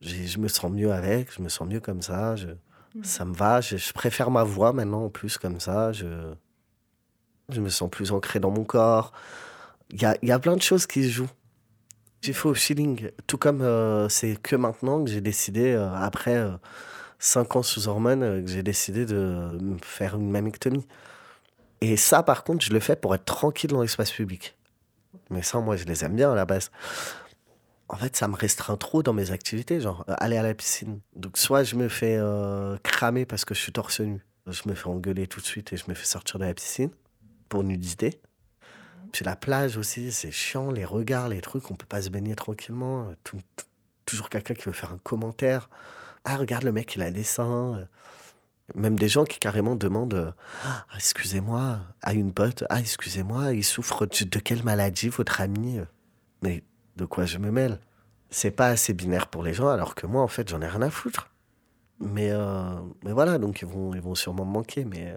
Je me sens mieux avec, je me sens mieux comme ça. Je, Ça me va. Je, je préfère ma voix maintenant en plus comme ça. Je, je me sens plus ancré dans mon corps. Il y a, il y a plein de choses qui se jouent. J'ai fait au feeling. Tout comme euh, c'est que maintenant que j'ai décidé, euh, après euh, cinq ans sous hormones, euh, que j'ai décidé de me faire une mammectomie. Et ça, par contre, je le fais pour être tranquille dans l'espace public. Mais ça, moi, je les aime bien à la base. En fait, ça me restreint trop dans mes activités, genre aller à la piscine. Donc, soit je me fais cramer parce que je suis torse nu. Je me fais engueuler tout de suite et je me fais sortir de la piscine pour nudité. Puis la plage aussi, c'est chiant, les regards, les trucs, on peut pas se baigner tranquillement. Tout- toujours quelqu'un qui veut faire un commentaire. Ah, regarde le mec, il a des seins. Même des gens qui carrément demandent euh, Ah, Excusez-moi, à une pote, ah, excusez-moi, il souffre de, quelle maladie, votre ami Mais de quoi je me mêle? C'est pas assez binaire pour les gens, alors que moi, en fait, j'en ai rien à foutre. Mais, euh, mais voilà, donc ils vont, ils vont sûrement me manquer, mais.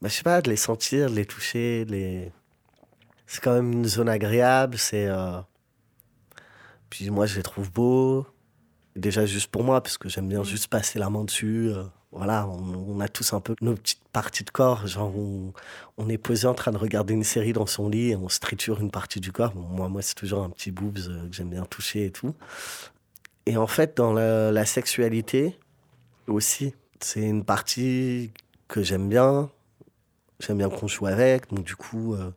Bah, je sais pas, de les sentir, de les toucher, de les. C'est quand même une zone agréable, c'est. euh, Puis moi, je les trouve beaux. Déjà juste pour moi, parce que j'aime bien juste passer la main dessus. euh, Voilà, on, on a tous un peu nos petites parties de corps. Genre, on, on est posé en train de regarder une série dans son lit et on se triture une partie du corps. Bon, moi, moi c'est toujours un petit boobs euh, que j'aime bien toucher et tout. Et en fait, dans la, la sexualité aussi, c'est une partie que j'aime bien. J'aime bien qu'on joue avec. Donc, du coup, euh,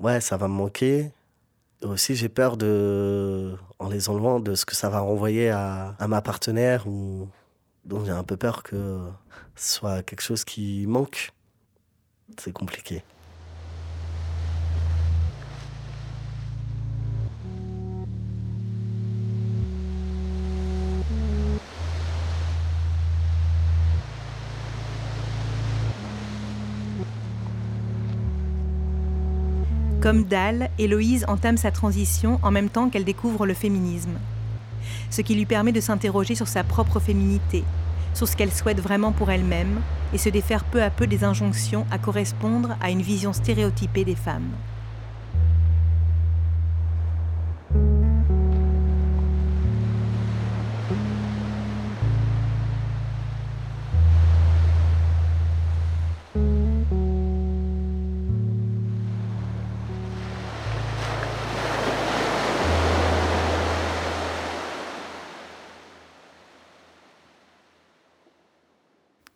ouais, ça va me manquer. Aussi, j'ai peur de, en les enlevant, de ce que ça va renvoyer à, à ma partenaire. Ou... Donc, j'ai un peu peur que ce soit quelque chose qui manque. C'est compliqué. Comme Dahl, Héloïse entame sa transition en même temps qu'elle découvre le féminisme. Ce qui lui permet de s'interroger sur sa propre féminité, sur ce qu'elle souhaite vraiment pour elle-même et se défaire peu à peu des injonctions à correspondre à une vision stéréotypée des femmes.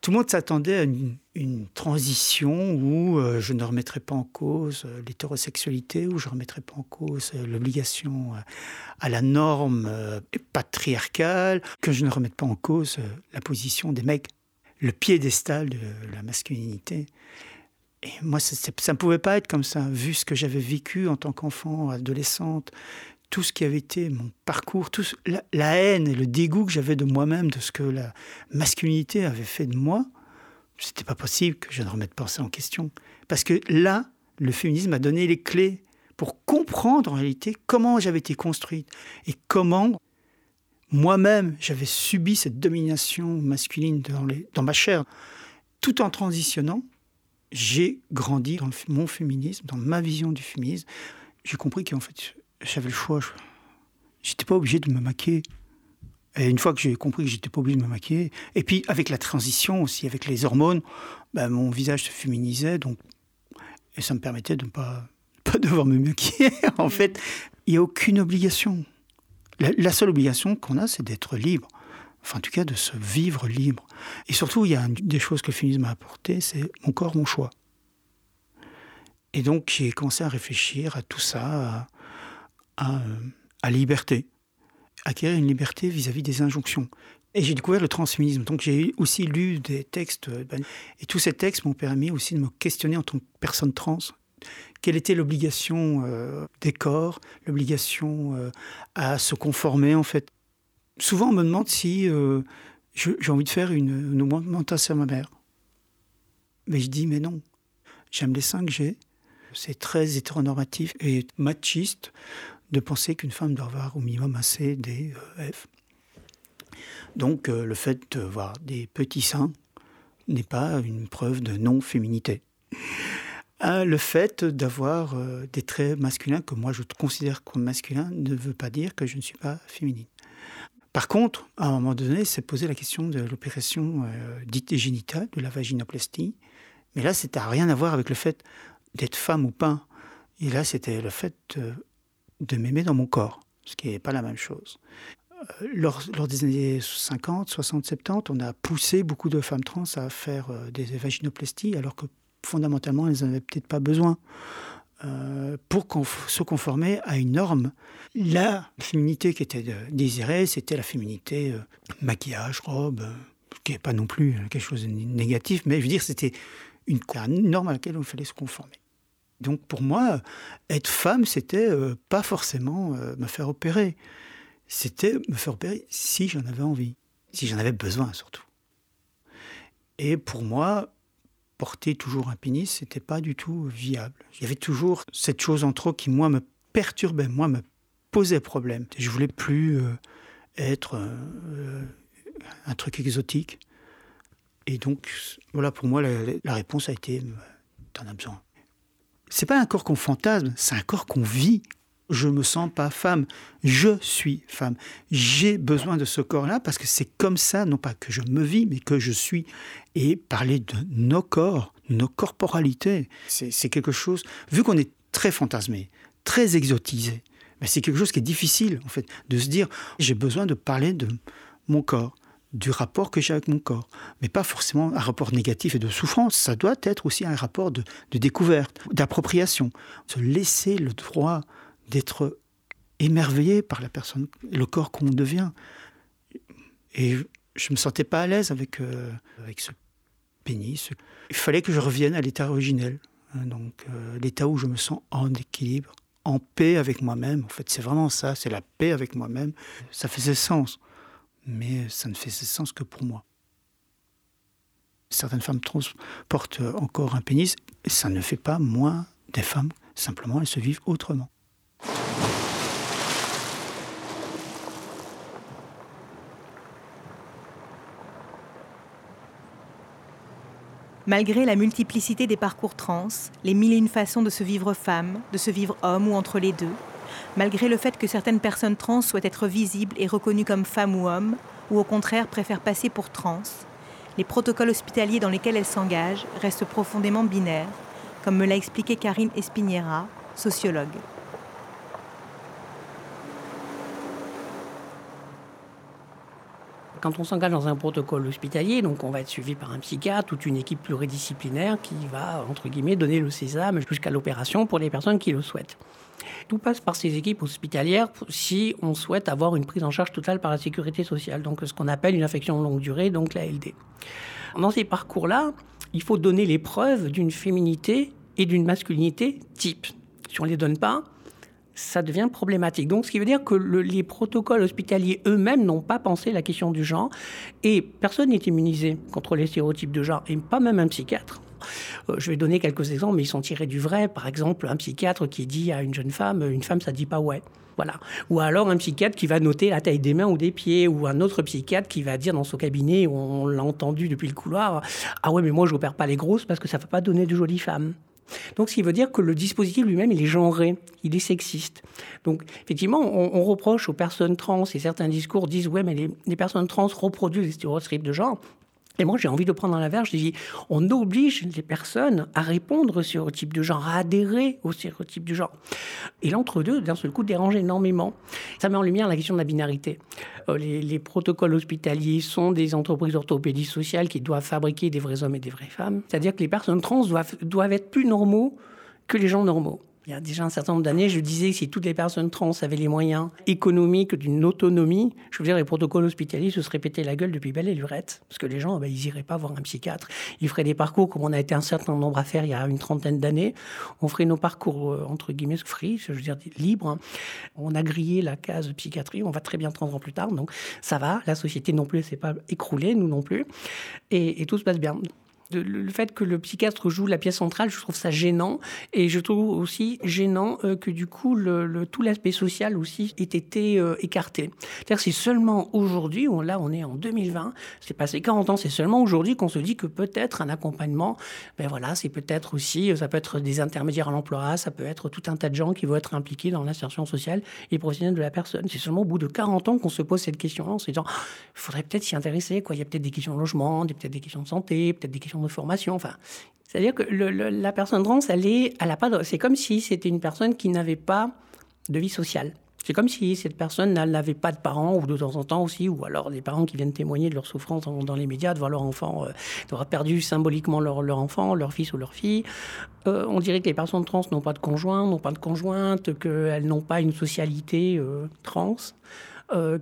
Tout le monde s'attendait à une, transition où euh, je ne remettrais pas en cause euh, l'hétérosexualité, où je ne remettrais pas en cause euh, l'obligation à la norme patriarcale, que je ne remette pas en cause la position des mecs, le piédestal de la masculinité. Et moi, ça ne pouvait pas être comme ça, vu ce que j'avais vécu en tant qu'enfant, adolescente, tout ce qui avait été mon parcours, tout la, haine et le dégoût que j'avais de moi-même, de ce que la masculinité avait fait de moi, c'était pas possible que je ne remette pas ça en question. Parce que là, le féminisme a donné les clés pour comprendre en réalité comment j'avais été construite et comment moi-même j'avais subi cette domination masculine dans, ma chair. Tout en transitionnant, j'ai grandi dans mon féminisme, dans ma vision du féminisme. J'ai compris qu'en fait, j'avais le choix. J'étais pas obligé de me maquiller. Et une fois que j'ai compris que j'étais pas obligé de me maquiller, et puis avec la transition aussi, avec les hormones, ben, mon visage se féminisait, donc et ça me permettait de ne pas, devoir me maquiller. en fait, il n'y a aucune obligation. La, seule obligation qu'on a, c'est d'être libre. Enfin, en tout cas, de se vivre libre. Et surtout, il y a des choses que le féminisme a apporté, c'est mon corps, mon choix. Et donc, j'ai commencé à réfléchir à tout ça, la liberté, acquérir une liberté vis-à-vis des injonctions. Et j'ai découvert le transféminisme. Donc j'ai aussi lu des textes. Euh, ben, et tous ces textes m'ont permis aussi de me questionner en tant que personne trans. Quelle était l'obligation euh, des corps, l'obligation euh, à se conformer en fait? Souvent on me demande si j'ai envie de faire une, une augmentation à ma mère. Mais je dis mais non. J'aime les seins que. C'est très hétéronormatif et machiste de penser qu'une femme doit avoir au minimum un C, D, e, F. Donc euh, le fait de voir des petits seins n'est pas une preuve de non-féminité. Euh, le fait d'avoir euh, des traits masculins que moi je considère comme masculins ne veut pas dire que je ne suis pas féminine. Par contre, à un moment donné, c'est posé la question de l'opération dite génitale, de la vaginoplastie. Mais là, c'était rien à voir avec le fait d'être femme ou pas. Et là, c'était le fait de m'aimer dans mon corps, ce qui n'est pas la même chose. Euh, lors, des années 50, 60, 70, on a poussé beaucoup de femmes trans à faire euh, des vaginoplasties, alors que fondamentalement, elles n'avaient peut-être pas besoin. Euh, pour se conformer à une norme. La féminité qui était désirée, c'était la féminité maquillage, robe, qui n'est pas non plus quelque chose de négatif, mais je veux dire, c'était une norme à laquelle il fallait se conformer. Donc pour moi, être femme, c'était euh, pas forcément euh, me faire opérer. C'était me faire opérer si j'en avais envie, si j'en avais besoin surtout. Et pour moi, porter toujours un pénis, c'était pas du tout viable. Il y avait toujours cette chose en trop qui, moi, me perturbait, moi, me posait problème. Je voulais plus euh, être un truc exotique. Et donc, voilà, pour moi, la, la réponse a été, t'en as besoin c'est pas un corps qu'on fantasme, c'est un corps qu'on vit. Je me sens pas femme, je suis femme. J'ai besoin de ce corps-là parce que c'est comme ça, non pas que je me vis, mais que je suis. Et parler de nos corps, nos corporalités, c'est quelque chose, vu qu'on est très fantasmé, très exotisé, mais c'est quelque chose qui est difficile, en fait, de se dire, j'ai besoin de parler de mon corps du rapport que j'ai avec mon corps, mais pas forcément un rapport négatif et de souffrance. Ça doit être aussi un rapport de, découverte, d'appropriation. Se laisser le droit d'être émerveillé par la personne, le corps qu'on devient. Et je me sentais pas à l'aise avec, euh, avec ce pénis. Il fallait que je revienne à l'état originel, donc euh, l'état où je me sens en équilibre, en paix avec moi-même. En fait, c'est vraiment ça, c'est la paix avec moi-même. Ça faisait sens mais ça ne fait sens que pour moi. Certaines femmes trans portent encore un pénis, ça ne fait pas moins des femmes, simplement elles se vivent autrement. Malgré la multiplicité des parcours trans, les mille et une façons de se vivre femme, de se vivre homme ou entre les deux, malgré le fait que certaines personnes trans souhaitent être visibles et reconnues comme femmes ou hommes, ou au contraire préfèrent passer pour trans, les protocoles hospitaliers dans lesquels elles s'engagent restent profondément binaires, comme me l'a expliqué Karine Espiniera, sociologue. Quand on s'engage dans un protocole hospitalier, donc on va être suivi par un psychiatre, toute une équipe pluridisciplinaire qui va, donner le sésame jusqu'à l'opération pour les personnes qui le souhaitent. Tout passe par ces équipes hospitalières si on souhaite avoir une prise en charge totale par la sécurité sociale, donc ce qu'on appelle une affection longue durée, donc la LD. Dans ces parcours-là, il faut donner les preuves d'une féminité et d'une masculinité type. Si on ne les donne pas, ça devient problématique. Donc, ce qui veut dire que les protocoles hospitaliers eux-mêmes n'ont pas pensé la question du genre et personne n'est immunisé contre les stéréotypes de genre, et pas même un psychiatre. Euh, je vais donner quelques exemples, mais ils sont tirés du vrai. Par exemple, un psychiatre qui dit à une jeune femme, une femme, ça dit pas ouais. Voilà. Ou alors un psychiatre qui va noter la taille des mains ou des pieds, ou un autre psychiatre qui va dire dans son cabinet, on l'a entendu depuis le couloir, ah ouais, mais moi je n'opère pas les grosses parce que ça ne va pas donner de jolies femmes. Donc, ce qui veut dire que le dispositif lui-même, il est genré, il est sexiste. Donc, effectivement, on, reproche aux personnes trans, et certains discours disent, ouais, mais les, les personnes trans reproduisent les stéréotypes de genre. Et moi, j'ai envie de prendre dans la je dis, on oblige les personnes à répondre au stéréotype de genre, à adhérer au stéréotype du genre. Et l'entre-deux, d'un seul coup, dérange énormément. Ça met en lumière la question de la binarité. Euh, les, protocoles hospitaliers sont des entreprises orthopédie sociales qui doivent fabriquer des vrais hommes et des vraies femmes. C'est-à-dire que les personnes trans doivent, doivent être plus normaux que les gens normaux il y a déjà un certain nombre d'années, je disais que si toutes les personnes trans avaient les moyens économiques d'une autonomie, je veux dire, les protocoles hospitaliers se seraient pété la gueule depuis belle et lurette. Parce que les gens, ben, ils n'iraient pas voir un psychiatre. Ils feraient des parcours comme on a été un certain nombre à faire il y a une trentaine d'années. On ferait nos parcours, euh, entre guillemets, free, je veux dire, libres. On a grillé la case psychiatrie. On va très bien 30 ans plus tard. Donc, ça va. La société non plus, s'est pas écroulée, nous non plus. et tout se passe bien le fait que le psychiatre joue la pièce centrale, je trouve ça gênant. Et je trouve aussi gênant euh, que du coup, tout l'aspect social aussi ait été euh, écarté. C'est-à-dire c'est seulement aujourd'hui, là on est en 2020, c'est passé 40 ans, c'est seulement aujourd'hui qu'on se dit que peut-être un accompagnement, ben voilà, c'est peut-être aussi, ça peut être des intermédiaires à l'emploi, ça peut être tout un tas de gens qui vont être impliqués dans l'insertion sociale et professionnelle de la personne. C'est seulement au bout de 40 ans qu'on se pose cette question-là en se disant, ah, il faudrait peut-être s'y intéresser, quoi. Il y a peut-être des questions de logement, peut-être des questions de santé, peut-être des questions de formation. Enfin, c'est-à-dire que la personne trans, elle est, elle a pas. C'est comme si c'était une personne qui n'avait pas de vie sociale. C'est comme si cette personne n'avait pas de parents, ou de temps en temps aussi, ou alors des parents qui viennent témoigner de leur souffrance dans, les médias, de voir leur enfant, euh, perdu symboliquement leur, enfant, leur fils ou leur fille. Euh, on dirait que les personnes trans n'ont pas de conjoint, n'ont pas de conjointe, qu'elles n'ont pas une socialité euh, trans.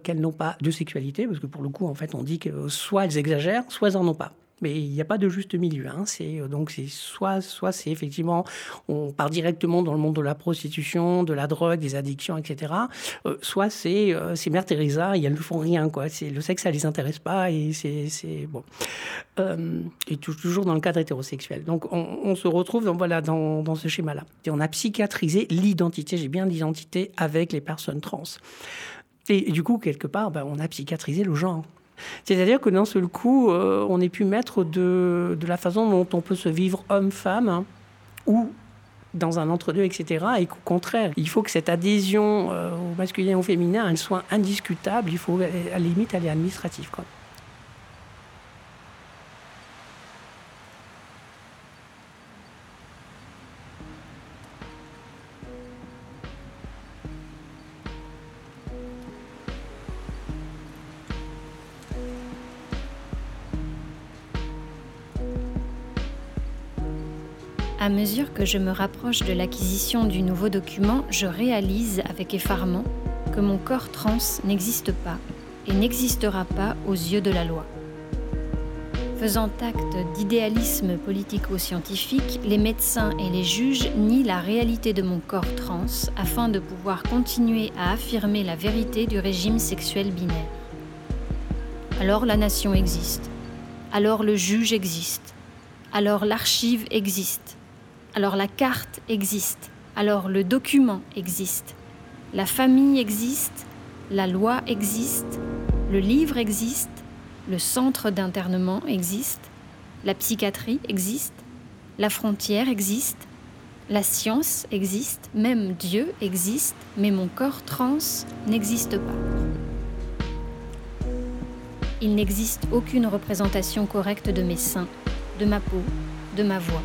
qu'elles n'ont pas de sexualité, parce que pour le coup, en fait, on dit que soit elles exagèrent, soit elles n'en ont pas. Mais il n'y a pas de juste milieu. Hein. C'est euh, donc c'est soit soit c'est effectivement on part directement dans le monde de la prostitution, de la drogue, des addictions, etc. Euh, soit c'est euh, c'est Mère Teresa et elles ne font rien quoi. C'est le sexe ça les intéresse pas et c'est c'est bon et toujours dans le cadre hétérosexuel. Donc on, se retrouve dans voilà dans, dans ce schéma là. Et on a psychiatrisé l'identité. J'ai bien l'identité avec les personnes trans. Et, du coup quelque part ben, on a psychiatrisé le genre. C'est-à-dire que d'un seul coup, euh, on est pu mettre de, la façon dont on peut se vivre homme-femme, hein, ou dans un entre-deux, etc. Et qu'au contraire, il faut que cette adhésion euh, au masculin et au féminin, soit indiscutable. Il faut, à la limite, est administrative. À mesure que je me rapproche de l'acquisition du nouveau document, je réalise avec effarement que mon corps trans n'existe pas et n'existera pas aux yeux de la loi. Faisant acte d'idéalisme politico-scientifique, les médecins et les juges nient la réalité de mon corps trans afin de pouvoir continuer à affirmer la vérité du régime sexuel binaire. Alors la nation existe. Alors le juge existe. Alors l'archive existe. Alors la carte existe, alors le document existe, la famille existe, la loi existe, le livre existe, le centre d'internement existe, La psychiatrie existe, la frontière existe, la science existe, même Dieu existe, mais mon corps trans n'existe pas. Il n'existe aucune représentation correcte de mes seins, de ma peau, de ma voix.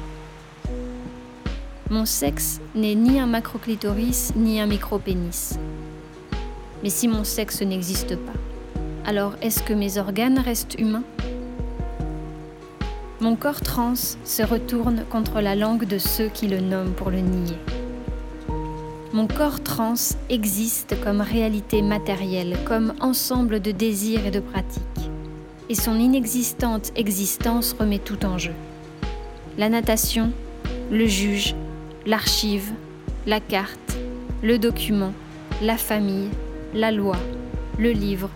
Mon sexe n'est ni un macroclitoris ni un micropénis. Mais si mon sexe n'existe pas, alors est-ce que mes organes restent humains? Mon corps trans se retourne contre la langue de ceux qui le nomment pour le nier. Mon corps trans existe comme réalité matérielle, comme ensemble de désirs et de pratiques. Et son inexistante existence remet tout en jeu. La natation, le juge, l'archive, la carte, le document, la famille, la loi, le livre,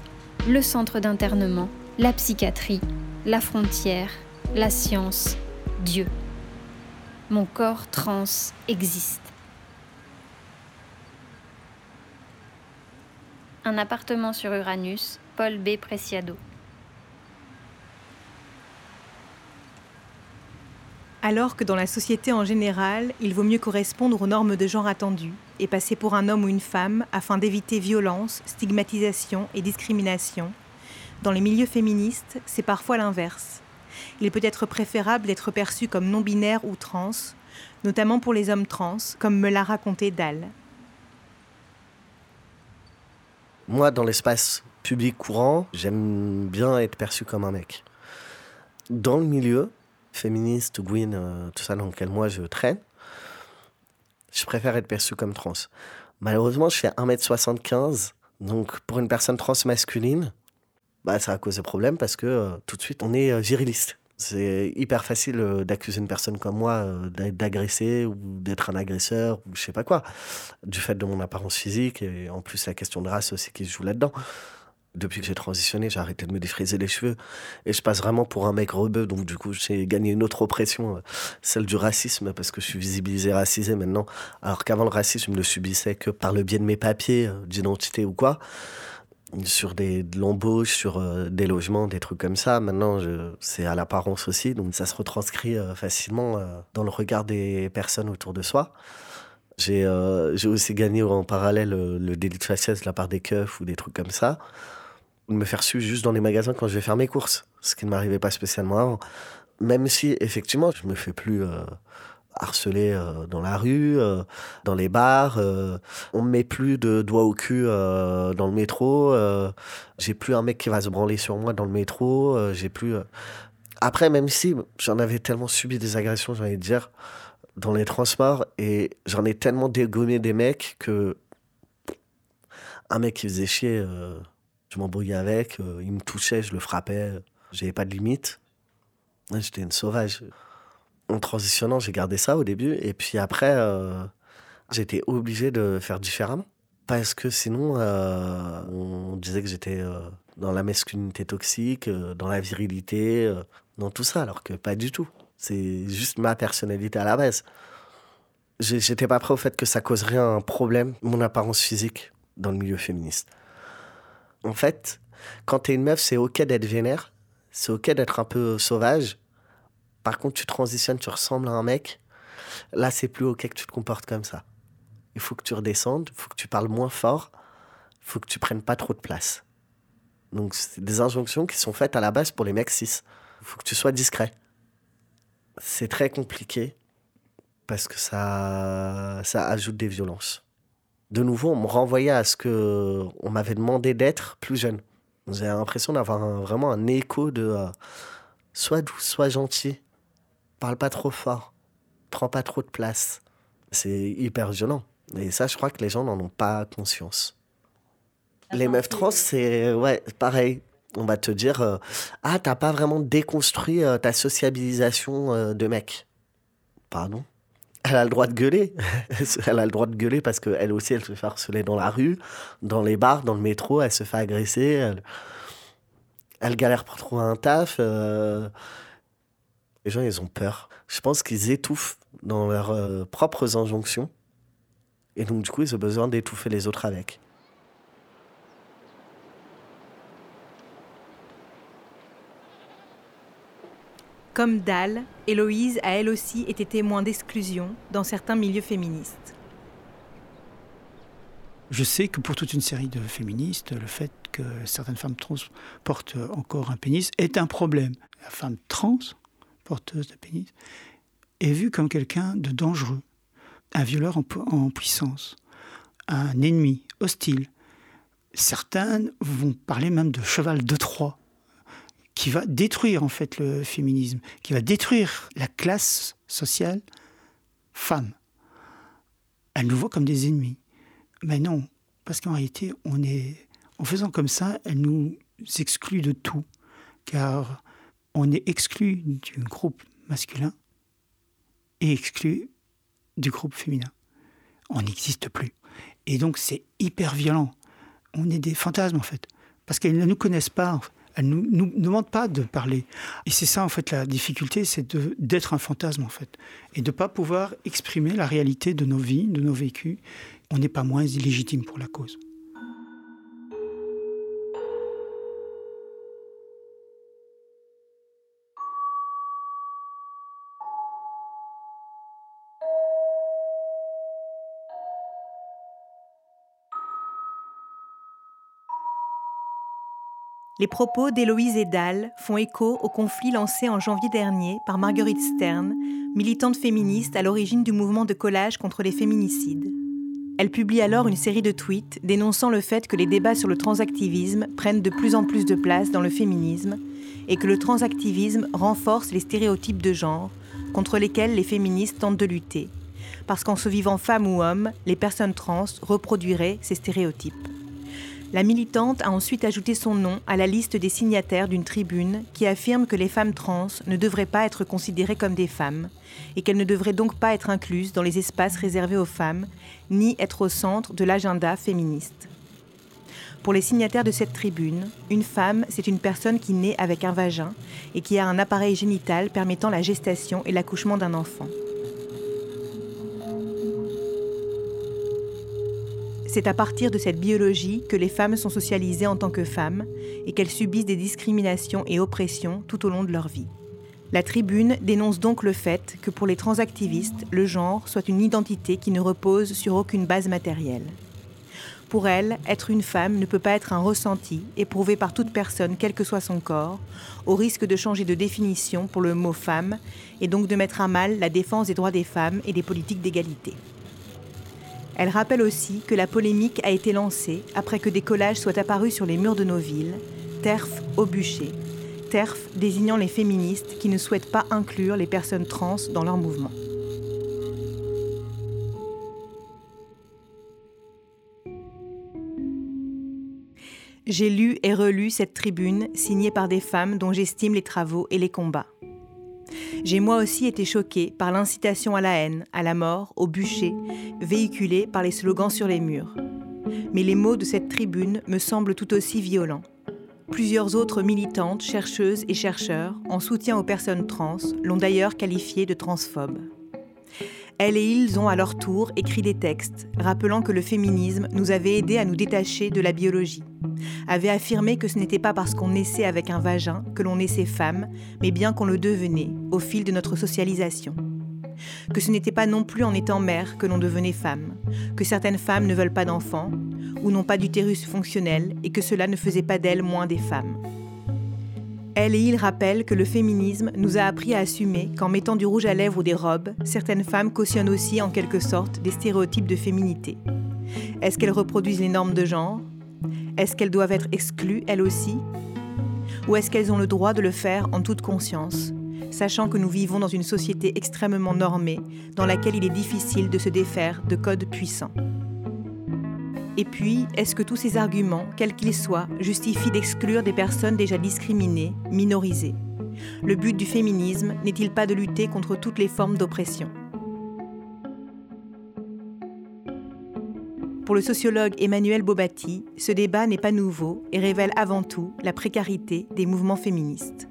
le centre d'internement, la psychiatrie, la frontière, la science, Dieu. Mon corps trans existe. Un appartement sur Uranus, Paul B. Preciado. Alors que dans la société en général, il vaut mieux correspondre aux normes de genre attendues et passer pour un homme ou une femme afin d'éviter violence, stigmatisation et discrimination, dans les milieux féministes, c'est parfois l'inverse. Il peut être préférable d'être perçu comme non-binaire ou trans, notamment pour les hommes trans, comme me l'a raconté Dal. Moi, dans l'espace public courant, j'aime bien être perçu comme un mec. Dans le milieu, féministe, Gwyn, euh, tout ça dans lequel moi je traîne, je préfère être perçu comme trans. Malheureusement, je fais 1m75, donc pour une personne trans masculine, bah, ça a causé problème parce que euh, tout de suite, on est euh, viriliste. C'est hyper facile d'accuser une personne comme moi d'agresser ou d'être un agresseur ou je sais pas quoi, du fait de mon apparence physique et en plus la question de race aussi qui se joue là-dedans depuis que j'ai transitionné, j'ai arrêté de me défriser les cheveux et je passe vraiment pour un mec rebeu. Donc du coup, j'ai gagné une autre oppression, euh, celle du racisme, parce que je suis visibilisé, racisé maintenant. Alors qu'avant le racisme, je ne le subissais que par le biais de mes papiers euh, d'identité ou quoi, sur des de l'embauche, sur euh, des logements, des trucs comme ça. Maintenant, c'est à l'apparence aussi, donc ça se retranscrit facilement dans le regard des personnes autour de soi. J'ai aussi gagné en parallèle le délit de faciès de la part des keufs ou des trucs comme ça de me faire suivre juste dans les magasins quand je vais faire mes courses, ce qui ne m'arrivait pas spécialement avant. Même si, effectivement, je me fais plus euh, harceler euh, dans la rue, euh, dans les bars, on me met plus de doigts au cul dans le métro, j'ai plus un mec qui va se branler sur moi dans le métro, j'ai plus... Après, même si j'en avais tellement subi des agressions, j'ai envie de dire, dans les transports, et j'en ai tellement dégommé des mecs que un mec qui faisait chier je m'embrouillais avec, euh, il me touchait, je le frappais, j'avais pas de limite. J'étais une sauvage. En transitionnant, j'ai gardé ça au début, et puis après, euh, j'étais obligé de faire différemment. Parce que sinon, euh, on disait que j'étais dans la masculinité toxique, dans la virilité, dans tout ça, alors que pas du tout. C'est juste ma personnalité à la base. J'étais pas prêt au fait que ça causerait un problème, mon apparence physique, dans le milieu féministe en fait, quand t'es une meuf, c'est ok d'être vénère, c'est ok d'être un peu sauvage. Par contre, tu transitionnes, tu ressembles à un mec. Là, c'est plus ok que tu te comportes comme ça. Il faut que tu redescendes, il faut que tu parles moins fort, il faut que tu prennes pas trop de place. Donc, c'est des injonctions qui sont faites à la base pour les mecs cis. Il faut que tu sois discret. C'est très compliqué parce que ça, ça ajoute des violences de nouveau, on me renvoyait à ce que on m'avait demandé d'être plus jeune. J'ai l'impression d'avoir vraiment un écho de euh, sois doux, sois gentil, parle pas trop fort, prends pas trop de place. C'est hyper violent. Et ça, je crois que les gens n'en ont pas conscience. Les meufs trans, c'est ouais, pareil. On va te dire euh, Ah, t'as pas vraiment déconstruit euh, ta sociabilisation de mec. Pardon? Elle a le droit de gueuler. elle a le droit de gueuler parce qu'elle aussi, elle se fait harceler dans la rue, dans les bars, dans le métro, elle se fait agresser. Elle, galère pour trouver un taf. Euh. Les gens, ils ont peur. Je pense qu'ils étouffent dans leurs euh, propres injonctions. Et donc, du coup, ils ont besoin d'étouffer les autres avec. Comme Dahl, Héloïse a elle aussi été témoin d'exclusion dans certains milieux féministes. Je sais que pour toute une série de féministes, le fait que certaines femmes trans portent encore un pénis est un problème. La femme trans, porteuse de pénis, est vue comme quelqu'un de dangereux, un violeur en, puissance, un ennemi hostile. Certains vont parler même de cheval de Troie, qui va détruire en fait le féminisme, qui va détruire la classe sociale femme. Elle nous voit comme des ennemis. Mais non, parce qu'en réalité, on est, en faisant comme ça, elle nous exclut de tout, car on est exclu du groupe masculin et exclu du groupe féminin. On n'existe plus. Et donc c'est hyper violent. On est des fantasmes en fait, parce qu'elles ne nous connaissent pas. Elles ne nous, demandent pas de parler. Et c'est ça en fait la difficulté, c'est d'être un fantasme en fait, et de ne pas pouvoir exprimer la réalité de nos vies, de nos vécus, on n'est pas moins illégitime pour la cause. Les propos d'Héloïse Edal font écho au conflit lancé en janvier dernier par Marguerite Stern, militante féministe à l'origine du mouvement de collage contre les féminicides. Elle publie alors une série de tweets dénonçant le fait que les débats sur le transactivisme prennent de plus en plus de place dans le féminisme et que le transactivisme renforce les stéréotypes de genre contre lesquels les féministes tentent de lutter, parce qu'en se vivant femme ou homme, les personnes trans reproduiraient ces stéréotypes. La militante a ensuite ajouté son nom à la liste des signataires d'une tribune qui affirme que les femmes trans ne devraient pas être considérées comme des femmes et qu'elles ne devraient donc pas être incluses dans les espaces réservés aux femmes ni être au centre de l'agenda féministe. Pour les signataires de cette tribune, une femme, c'est une personne qui naît avec un vagin et qui a un appareil génital permettant la gestation et l'accouchement d'un enfant. C'est à partir de cette biologie que les femmes sont socialisées en tant que femmes et qu'elles subissent des discriminations et oppressions tout au long de leur vie. La tribune dénonce donc le fait que pour les transactivistes, le genre soit une identité qui ne repose sur aucune base matérielle. Pour elle, être une femme ne peut pas être un ressenti éprouvé par toute personne, quel que soit son corps, au risque de changer de définition pour le mot femme et donc de mettre à mal la défense des droits des femmes et des politiques d'égalité. Elle rappelle aussi que la polémique a été lancée après que des collages soient apparus sur les murs de nos villes, TERF au bûcher, TERF désignant les féministes qui ne souhaitent pas inclure les personnes trans dans leur mouvement. J'ai lu et relu cette tribune signée par des femmes dont j'estime les travaux et les combats. J'ai moi aussi été choquée par l'incitation à la haine, à la mort, au bûcher, véhiculée par les slogans sur les murs. Mais les mots de cette tribune me semblent tout aussi violents. Plusieurs autres militantes, chercheuses et chercheurs, en soutien aux personnes trans, l'ont d'ailleurs qualifiée de transphobe. Elles et ils ont à leur tour écrit des textes, rappelant que le féminisme nous avait aidés à nous détacher de la biologie, avait affirmé que ce n'était pas parce qu'on naissait avec un vagin que l'on naissait femme, mais bien qu'on le devenait au fil de notre socialisation. Que ce n'était pas non plus en étant mère que l'on devenait femme, que certaines femmes ne veulent pas d'enfants, ou n'ont pas d'utérus fonctionnel, et que cela ne faisait pas d'elles moins des femmes. Elle et il rappellent que le féminisme nous a appris à assumer qu'en mettant du rouge à lèvres ou des robes, certaines femmes cautionnent aussi en quelque sorte des stéréotypes de féminité. Est-ce qu'elles reproduisent les normes de genre? Est-ce qu'elles doivent être exclues, elles aussi? Ou est-ce qu'elles ont le droit de le faire en toute conscience, sachant que nous vivons dans une société extrêmement normée, dans laquelle il est difficile de se défaire de codes puissants? Et puis, est-ce que tous ces arguments, quels qu'ils soient, justifient d'exclure des personnes déjà discriminées, minorisées? Le but du féminisme n'est-il pas de lutter contre toutes les formes d'oppression? Pour le sociologue Emmanuel Bobati, ce débat n'est pas nouveau et révèle avant tout la précarité des mouvements féministes.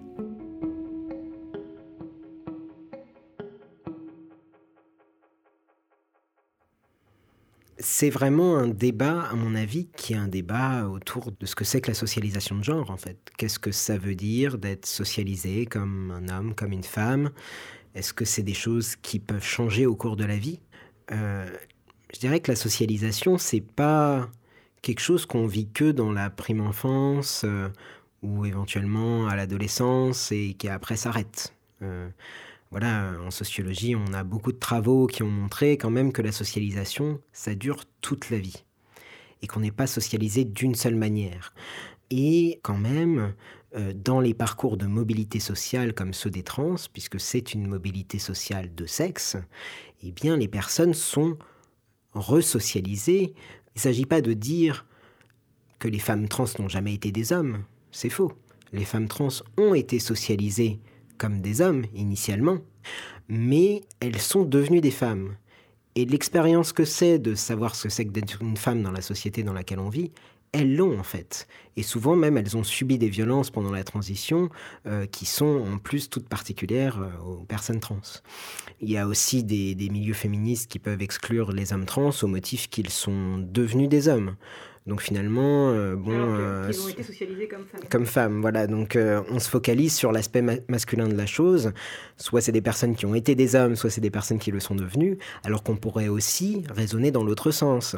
C'est vraiment un débat, à mon avis, qui est un débat autour de ce que c'est que la socialisation de genre, en fait. Qu'est-ce que ça veut dire d'être socialisé comme un homme, comme une femme? Est-ce que c'est des choses qui peuvent changer au cours de la vie? Euh, Je dirais que la socialisation, c'est pas quelque chose qu'on vit que dans la prime enfance euh, ou éventuellement à l'adolescence et qui après s'arrête. Euh, voilà, en sociologie, on a beaucoup de travaux qui ont montré quand même que la socialisation, ça dure toute la vie. Et qu'on n'est pas socialisé d'une seule manière. Et quand même, euh, dans les parcours de mobilité sociale comme ceux des trans, puisque c'est une mobilité sociale de sexe, eh bien les personnes sont resocialisées. Il ne s'agit pas de dire que les femmes trans n'ont jamais été des hommes. C'est faux. Les femmes trans ont été socialisées comme des hommes initialement, mais elles sont devenues des femmes. Et l'expérience que c'est de savoir ce que c'est que d'être une femme dans la société dans laquelle on vit, elles l'ont en fait. Et souvent même, elles ont subi des violences pendant la transition euh, qui sont en plus toutes particulières euh, aux personnes trans. Il y a aussi des, des milieux féministes qui peuvent exclure les hommes trans au motif qu'ils sont devenus des hommes. Donc finalement, euh, bon, euh, ils ont été socialisés comme femmes. Comme femmes, voilà. Donc euh, on se focalise sur l'aspect masculin de la chose. Soit c'est des personnes qui ont été des hommes, soit c'est des personnes qui le sont devenues. Alors qu'on pourrait aussi raisonner dans l'autre sens.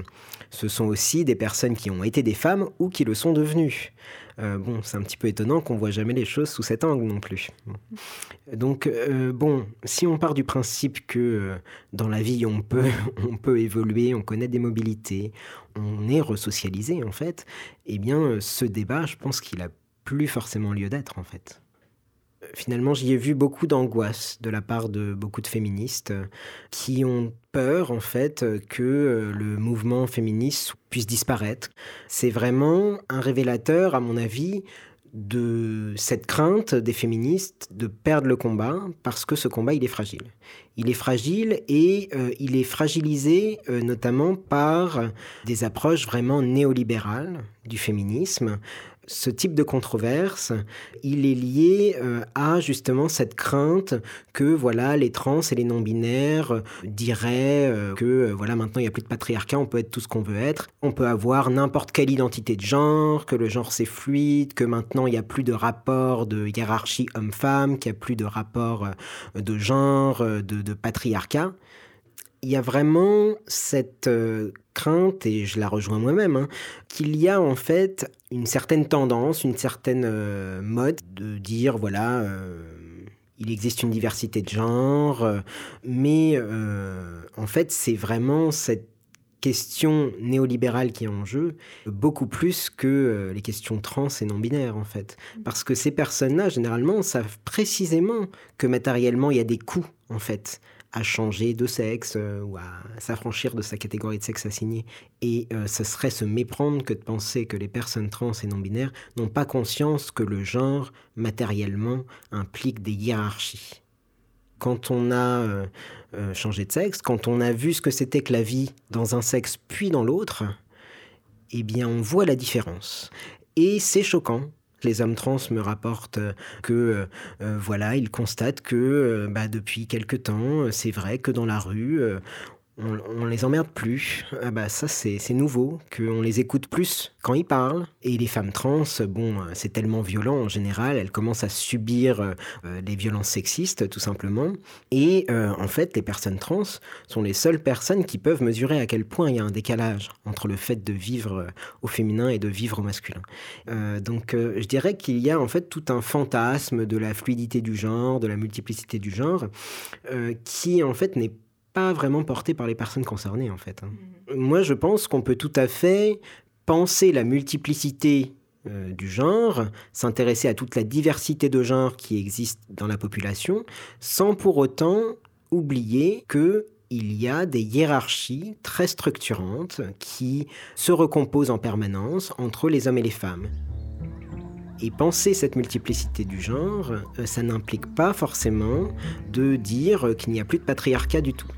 Ce sont aussi des personnes qui ont été des femmes ou qui le sont devenues. Euh, bon, c'est un petit peu étonnant qu'on voit jamais les choses sous cet angle non plus. Donc, euh, bon, si on part du principe que euh, dans la vie, on peut, on peut évoluer, on connaît des mobilités, on est resocialisé en fait, eh bien, ce débat, je pense qu'il a plus forcément lieu d'être en fait finalement, j'y ai vu beaucoup d'angoisse de la part de beaucoup de féministes qui ont peur, en fait, que euh, le mouvement féministe puisse disparaître. C'est vraiment un révélateur, à mon avis, de cette crainte des féministes de perdre le combat parce que ce combat il est fragile. Il est fragile et euh, il est fragilisé euh, notamment par des approches vraiment néolibérales du féminisme ce type de controverse, il est lié euh, à justement cette crainte que voilà les trans et les non binaires euh, diraient euh, que voilà maintenant il n'y a plus de patriarcat, on peut être tout ce qu'on veut être, on peut avoir n'importe quelle identité de genre, que le genre c'est fluide, que maintenant il n'y a plus de rapport de hiérarchie homme-femme, qu'il n'y a plus de rapport de genre, de patriarcat il y a vraiment cette euh, crainte, et je la rejoins moi-même, hein, qu'il y a en fait une certaine tendance, une certaine euh, mode de dire, voilà, euh, il existe une diversité de genre, mais en fait c'est vraiment cette question néolibérale qui est en jeu, beaucoup plus que les questions trans et non binaires en fait. Parce que ces personnes-là, généralement, savent précisément que matériellement, il y a des coûts en fait à changer de sexe euh, ou à s'affranchir de sa catégorie de sexe assignée. Et euh, ce serait se méprendre que de penser que les personnes trans et non binaires n'ont pas conscience que le genre, matériellement, implique des hiérarchies. Quand on a euh, changé de sexe, quand on a vu ce que c'était que la vie dans un sexe puis dans l'autre, eh bien on voit la différence. Et c'est choquant les hommes trans me rapportent que euh, euh, voilà, ils constatent que euh, bah, depuis quelque temps, c'est vrai que dans la rue, on, les emmerde plus. Ah bah ça c'est nouveau, qu'on les écoute plus quand ils parlent. Et les femmes trans, bon, c'est tellement violent en général, elles commencent à subir euh, les violences sexistes tout simplement. Et euh, en fait, les personnes trans sont les seules personnes qui peuvent mesurer à quel point il y a un décalage entre le fait de vivre au féminin et de vivre au masculin. Euh, donc je dirais qu'il y a en fait tout un fantasme de la fluidité du genre, de la multiplicité du genre, qui en fait n'est pas vraiment porté par les personnes concernées, en fait. Hein. Mhm. Moi, je pense qu'on peut tout à fait penser la multiplicité euh, du genre, s'intéresser à toute la diversité de genres qui existe dans la population, sans pour autant oublier que il y a des hiérarchies très structurantes qui se recomposent en permanence entre les hommes et les femmes. Et penser cette multiplicité du genre, euh, ça n'implique pas forcément de dire qu'il n'y a plus de patriarcat du tout.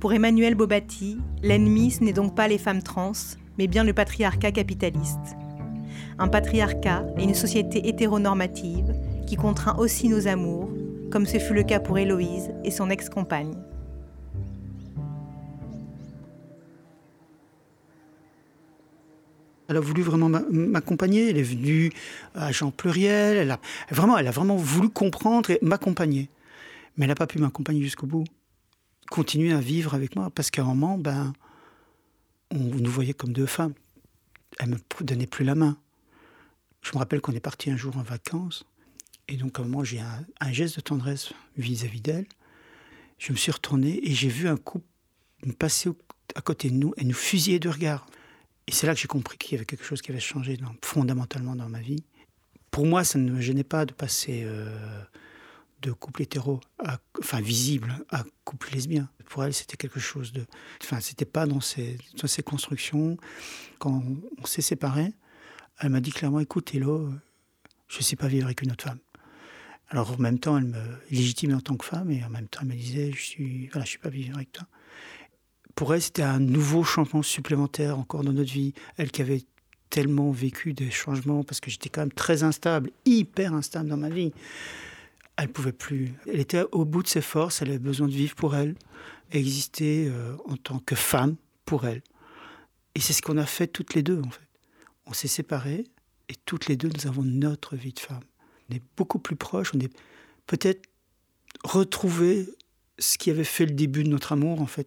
Pour Emmanuel Bobati, l'ennemi, ce n'est donc pas les femmes trans, mais bien le patriarcat capitaliste. Un patriarcat et une société hétéronormative qui contraint aussi nos amours, comme ce fut le cas pour Héloïse et son ex-compagne. Elle a voulu vraiment m'accompagner. Elle est venue à Jean Pluriel. Elle a vraiment, elle a vraiment voulu comprendre et m'accompagner. Mais elle n'a pas pu m'accompagner jusqu'au bout. Continuer à vivre avec moi parce qu'à un moment, ben, on nous voyait comme deux femmes. Elle me donnait plus la main. Je me rappelle qu'on est parti un jour en vacances. Et donc, à un moment, j'ai un, un, geste de tendresse vis-à-vis d'elle. Je me suis retourné et j'ai vu un couple passer à côté de nous et nous fusiller de regard. Et c'est là que j'ai compris qu'il y avait quelque chose qui avait changé fondamentalement dans ma vie. Pour moi, ça ne me gênait pas de passer euh, de couple hétéro, enfin visible, à couple lesbien. Pour elle, c'était quelque chose de. Enfin, c'était pas dans ses, dans ses constructions. Quand on, s'est séparés, elle m'a dit clairement écoute, Hello, je ne sais pas vivre avec une autre femme. Alors en même temps, elle me légitimait en tant que femme et en même temps, elle me disait je suis, voilà, je suis pas vivre avec toi pour elle, c'était un nouveau changement supplémentaire encore dans notre vie. Elle qui avait tellement vécu des changements, parce que j'étais quand même très instable, hyper instable dans ma vie. Elle pouvait plus. Elle était au bout de ses forces, elle avait besoin de vivre pour elle, exister euh, en tant que femme pour elle. Et c'est ce qu'on a fait toutes les deux, en fait. On s'est séparés, et toutes les deux, nous avons notre vie de femme. On est beaucoup plus proches, on est peut-être retrouvé ce qui avait fait le début de notre amour, en fait,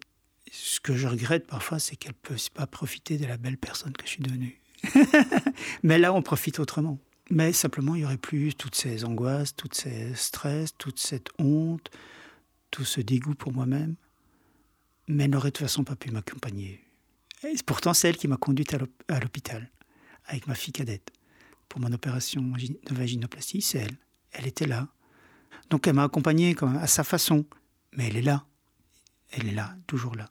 ce que je regrette parfois, c'est qu'elle ne peut pas profiter de la belle personne que je suis devenue. Mais là, on profite autrement. Mais simplement, il n'y aurait plus toutes ces angoisses, tous ces stress, toute cette honte, tout ce dégoût pour moi-même. Mais elle n'aurait de toute façon pas pu m'accompagner. pourtant, c'est elle qui m'a conduite à l'hôpital, avec ma fille cadette, pour mon opération de vaginoplastie. C'est elle. Elle était là. Donc elle m'a accompagné à sa façon. Mais elle est là. Elle est là, toujours là.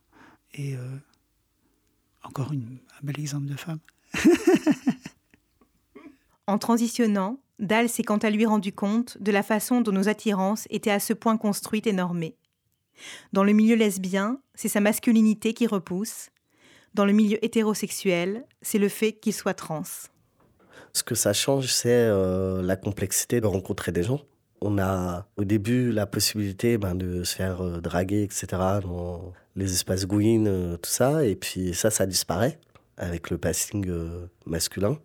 Et euh, encore une, un bel exemple de femme. en transitionnant, Dahl s'est quant à lui rendu compte de la façon dont nos attirances étaient à ce point construites et normées. Dans le milieu lesbien, c'est sa masculinité qui repousse. Dans le milieu hétérosexuel, c'est le fait qu'il soit trans. Ce que ça change, c'est euh, la complexité de rencontrer des gens on a au début la possibilité ben, de se faire euh, draguer, etc., dans les espaces Gwyn, euh, tout ça. Et puis ça, ça disparaît avec le passing euh, masculin.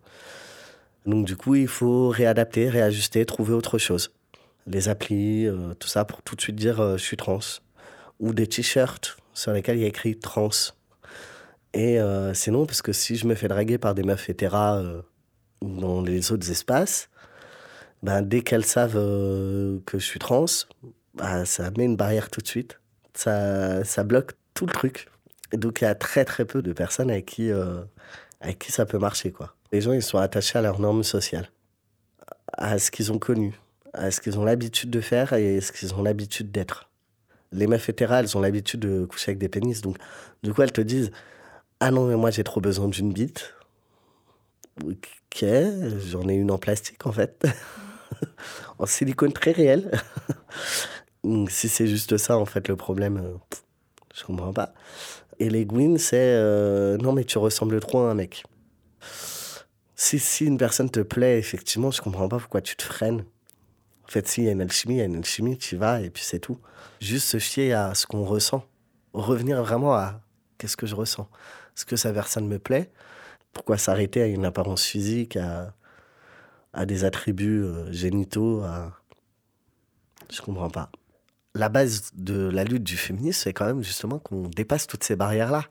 Donc du coup, il faut réadapter, réajuster, trouver autre chose. Les applis, tout ça, pour tout de suite dire je suis trans. Ou des t-shirts sur lesquels il y a écrit trans. Et c'est non, parce que si je me fais draguer par des meufs hétéras dans les autres espaces, ben, dès qu'elles savent euh, que je suis trans, bah, ça met une barrière tout de suite. Ça, ça bloque tout le truc. Et donc, il y a très, très peu de personnes avec qui, euh, avec qui ça peut marcher. Quoi. Les gens, ils sont attachés à leurs normes sociales, à ce qu'ils ont connu, à ce qu'ils ont l'habitude de faire et ce qu'ils ont l'habitude d'être. Les meufs hétéras, elles ont l'habitude de coucher avec des pénis. Donc, du coup, elles te disent Ah non, mais moi, j'ai trop besoin d'une bite. Ok, j'en ai une en plastique, en fait. en silicone très réel. si c'est juste ça, en fait, le problème, je euh, je comprends pas. Et les Gwyn, c'est euh, non, mais tu ressembles trop à un mec. Si, si une personne te plaît, effectivement, je comprends pas pourquoi tu te freines. En fait, s'il y a une alchimie, il y a une alchimie, tu vas et puis c'est tout. Juste se fier à ce qu'on ressent. Revenir vraiment à qu'est-ce que je ressens. Est-ce que sa personne me plaît? Pourquoi s'arrêter à une apparence physique, à des attributs euh, génitaux. À... Je comprends pas. La base de la lutte du féminisme, c'est quand même justement qu'on dépasse toutes ces barrières-là.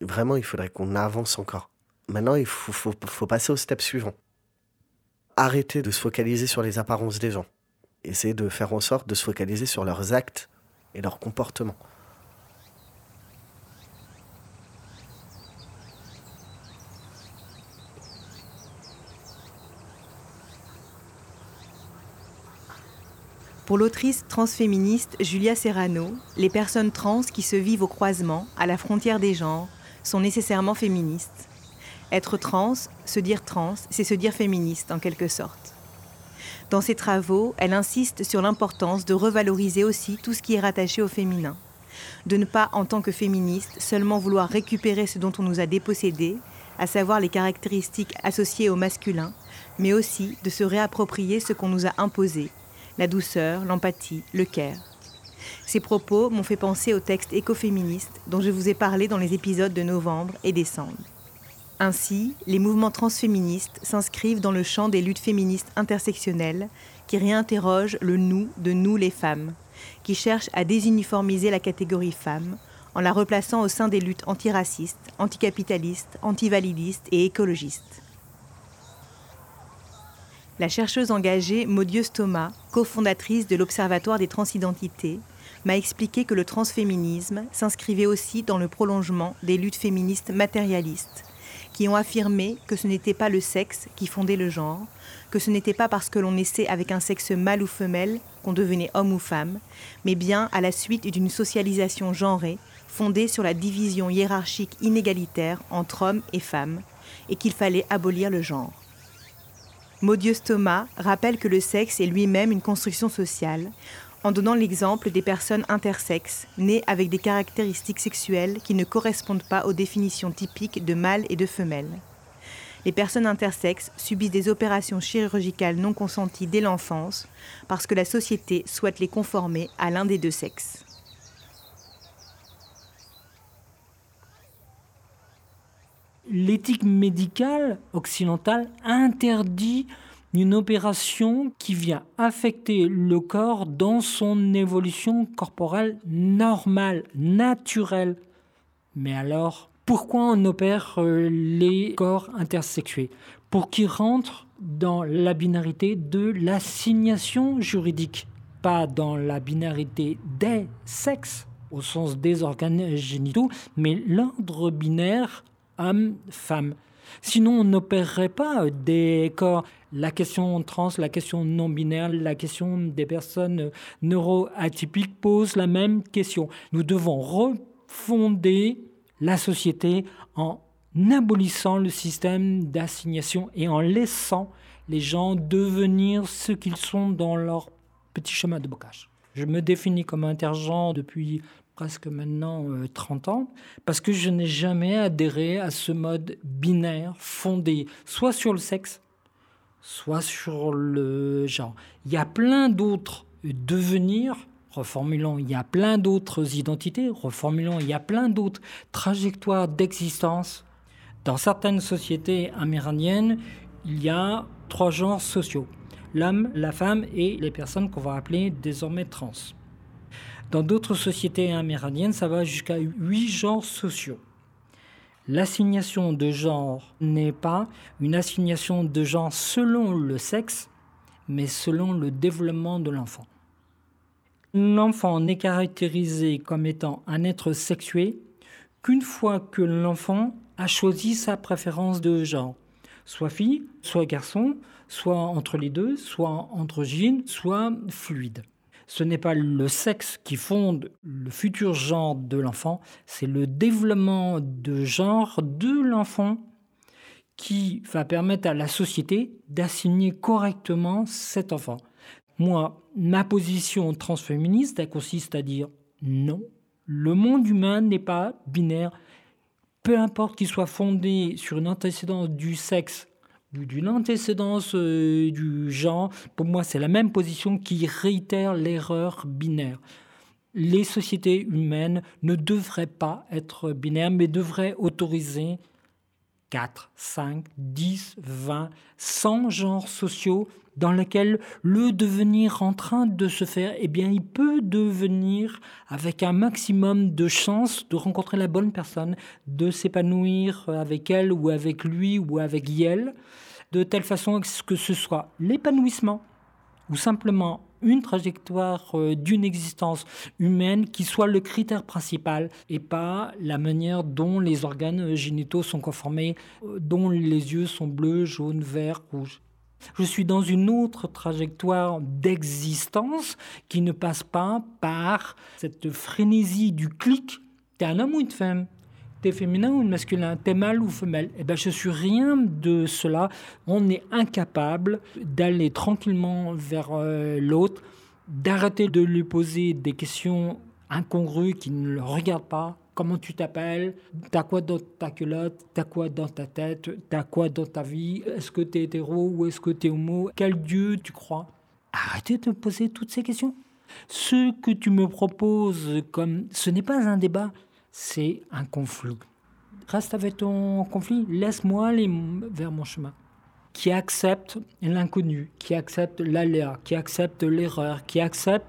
Vraiment, il faudrait qu'on avance encore. Maintenant, il faut, faut, faut passer au step suivant. Arrêter de se focaliser sur les apparences des gens. Essayer de faire en sorte de se focaliser sur leurs actes et leurs comportements. Pour l'autrice transféministe Julia Serrano, les personnes trans qui se vivent au croisement, à la frontière des genres, sont nécessairement féministes. Être trans, se dire trans, c'est se dire féministe en quelque sorte. Dans ses travaux, elle insiste sur l'importance de revaloriser aussi tout ce qui est rattaché au féminin. De ne pas, en tant que féministe, seulement vouloir récupérer ce dont on nous a dépossédé, à savoir les caractéristiques associées au masculin, mais aussi de se réapproprier ce qu'on nous a imposé, la douceur, l'empathie, le care. Ces propos m'ont fait penser au texte écoféministe dont je vous ai parlé dans les épisodes de novembre et décembre. Ainsi, les mouvements transféministes s'inscrivent dans le champ des luttes féministes intersectionnelles qui réinterrogent le nous de nous les femmes, qui cherchent à désuniformiser la catégorie femme en la replaçant au sein des luttes antiracistes, anticapitalistes, antivalidistes et écologistes. La chercheuse engagée Maudieuse Thomas, cofondatrice de l'Observatoire des transidentités, m'a expliqué que le transféminisme s'inscrivait aussi dans le prolongement des luttes féministes matérialistes, qui ont affirmé que ce n'était pas le sexe qui fondait le genre, que ce n'était pas parce que l'on naissait avec un sexe mâle ou femelle qu'on devenait homme ou femme, mais bien à la suite d'une socialisation genrée fondée sur la division hiérarchique inégalitaire entre hommes et femmes, et qu'il fallait abolir le genre. Maudieuse Thomas rappelle que le sexe est lui-même une construction sociale, en donnant l'exemple des personnes intersexes, nées avec des caractéristiques sexuelles qui ne correspondent pas aux définitions typiques de mâle et de femelle. Les personnes intersexes subissent des opérations chirurgicales non consenties dès l'enfance parce que la société souhaite les conformer à l'un des deux sexes. L'éthique médicale occidentale interdit une opération qui vient affecter le corps dans son évolution corporelle normale, naturelle. Mais alors, pourquoi on opère euh, les corps intersexués? Pour qu'ils rentrent dans la binarité de l'assignation juridique, pas dans la binarité des sexes, au sens des organes génitaux, mais l'ordre binaire homme-femme. Sinon, on n'opérerait pas des corps. La question trans, la question non binaire, la question des personnes neuroatypiques pose la même question. Nous devons refonder la société en abolissant le système d'assignation et en laissant les gens devenir ce qu'ils sont dans leur petit chemin de bocage. Je me définis comme intergent depuis presque maintenant 30 euh, ans, parce que je n'ai jamais adhéré à ce mode binaire fondé soit sur le sexe, soit sur le genre. Il y a plein d'autres devenirs, reformulons, il y a plein d'autres identités, reformulons, il y a plein d'autres trajectoires d'existence. Dans certaines sociétés amérindiennes, il y a trois genres sociaux. L'homme, la femme et les personnes qu'on va appeler désormais trans. Dans d'autres sociétés amérindiennes, ça va jusqu'à huit genres sociaux. L'assignation de genre n'est pas une assignation de genre selon le sexe, mais selon le développement de l'enfant. L'enfant n'est caractérisé comme étant un être sexué qu'une fois que l'enfant a choisi sa préférence de genre, soit fille, soit garçon, soit entre les deux, soit androgyne, soit fluide ce n'est pas le sexe qui fonde le futur genre de l'enfant, c'est le développement de genre de l'enfant qui va permettre à la société d'assigner correctement cet enfant. Moi, ma position transféministe, elle consiste à dire non, le monde humain n'est pas binaire. Peu importe qu'il soit fondé sur une antécédence du sexe d'une antécédence euh, du genre, pour moi, c'est la même position qui réitère l'erreur binaire. Les sociétés humaines ne devraient pas être binaires, mais devraient autoriser 4, 5, 10, 20, 100 genres sociaux dans lesquels le devenir en train de se faire, eh bien, il peut devenir avec un maximum de chances de rencontrer la bonne personne, de s'épanouir avec elle ou avec lui ou avec elle de telle façon que ce soit l'épanouissement ou simplement une trajectoire euh, d'une existence humaine qui soit le critère principal et pas la manière dont les organes génitaux sont conformés, euh, dont les yeux sont bleus, jaunes, verts, rouges. Je suis dans une autre trajectoire d'existence qui ne passe pas par cette frénésie du clic. T'es un homme ou une femme? T'es féminin ou masculin, t'es mâle ou femelle? Eh ben, je suis rien de cela. On est incapable d'aller tranquillement vers euh, l'autre, d'arrêter de lui poser des questions incongrues qui ne le regardent pas. Comment tu t'appelles? T'as quoi dans ta culotte? T'as quoi dans ta tête? T'as quoi dans ta vie? Est-ce que t'es hétéro ou est-ce que t'es homo? Quel Dieu tu crois? Arrêtez de poser toutes ces questions. Ce que tu me proposes comme ce n'est pas un débat, c'est un conflit. Reste avec ton conflit, laisse-moi aller vers mon chemin. Qui accepte l'inconnu, qui accepte l'aléa, qui accepte l'erreur, qui accepte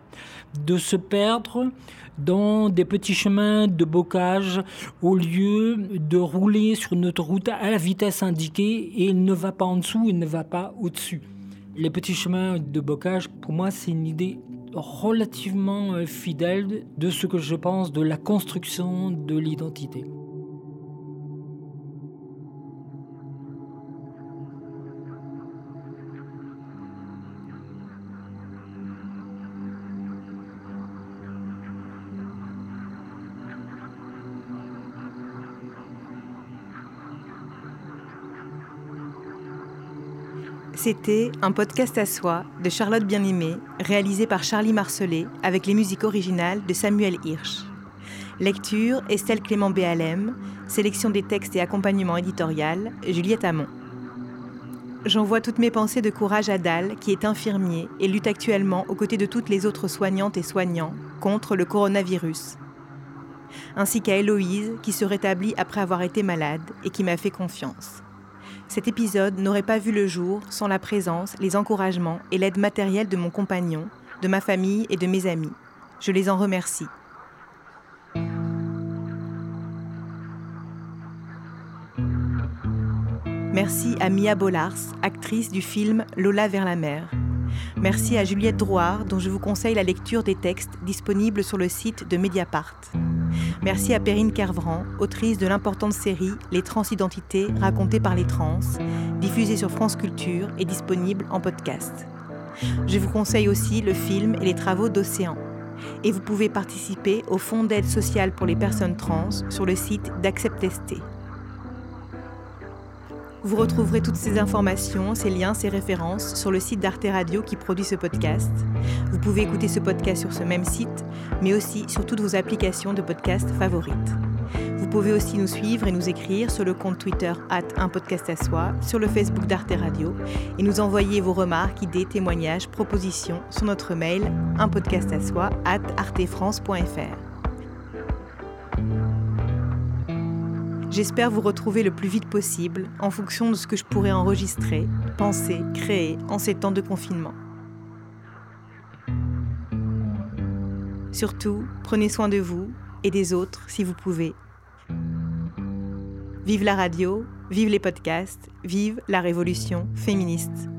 de se perdre dans des petits chemins de bocage au lieu de rouler sur notre route à la vitesse indiquée et il ne va pas en dessous, il ne va pas au-dessus. Les petits chemins de bocage, pour moi, c'est une idée relativement euh, fidèle de ce que je pense de la construction de l'identité. C'était un podcast à soi de Charlotte Bien-Aimée, réalisé par Charlie Marcelet avec les musiques originales de Samuel Hirsch. Lecture Estelle Clément Béalem, sélection des textes et accompagnement éditorial Juliette Hamon. J'envoie toutes mes pensées de courage à Dal, qui est infirmier et lutte actuellement aux côtés de toutes les autres soignantes et soignants contre le coronavirus. Ainsi qu'à Héloïse, qui se rétablit après avoir été malade et qui m'a fait confiance. Cet épisode n'aurait pas vu le jour sans la présence, les encouragements et l'aide matérielle de mon compagnon, de ma famille et de mes amis. Je les en remercie. Merci à Mia Bollars, actrice du film Lola vers la mer. Merci à Juliette Drouard, dont je vous conseille la lecture des textes disponibles sur le site de Mediapart. Merci à Perrine Kervran, autrice de l'importante série Les transidentités racontées par les trans, diffusée sur France Culture et disponible en podcast. Je vous conseille aussi le film et les travaux d'Océan. Et vous pouvez participer au Fonds d'aide sociale pour les personnes trans sur le site d'Acceptesté. Vous retrouverez toutes ces informations, ces liens, ces références sur le site d'Arte Radio qui produit ce podcast. Vous pouvez écouter ce podcast sur ce même site, mais aussi sur toutes vos applications de podcast favorites. Vous pouvez aussi nous suivre et nous écrire sur le compte Twitter at un podcast à soi, sur le Facebook d'Arte Radio et nous envoyer vos remarques, idées, témoignages, propositions sur notre mail un podcast à soi at artefrance.fr. J'espère vous retrouver le plus vite possible en fonction de ce que je pourrais enregistrer, penser, créer en ces temps de confinement. Surtout, prenez soin de vous et des autres si vous pouvez. Vive la radio, vive les podcasts, vive la révolution féministe.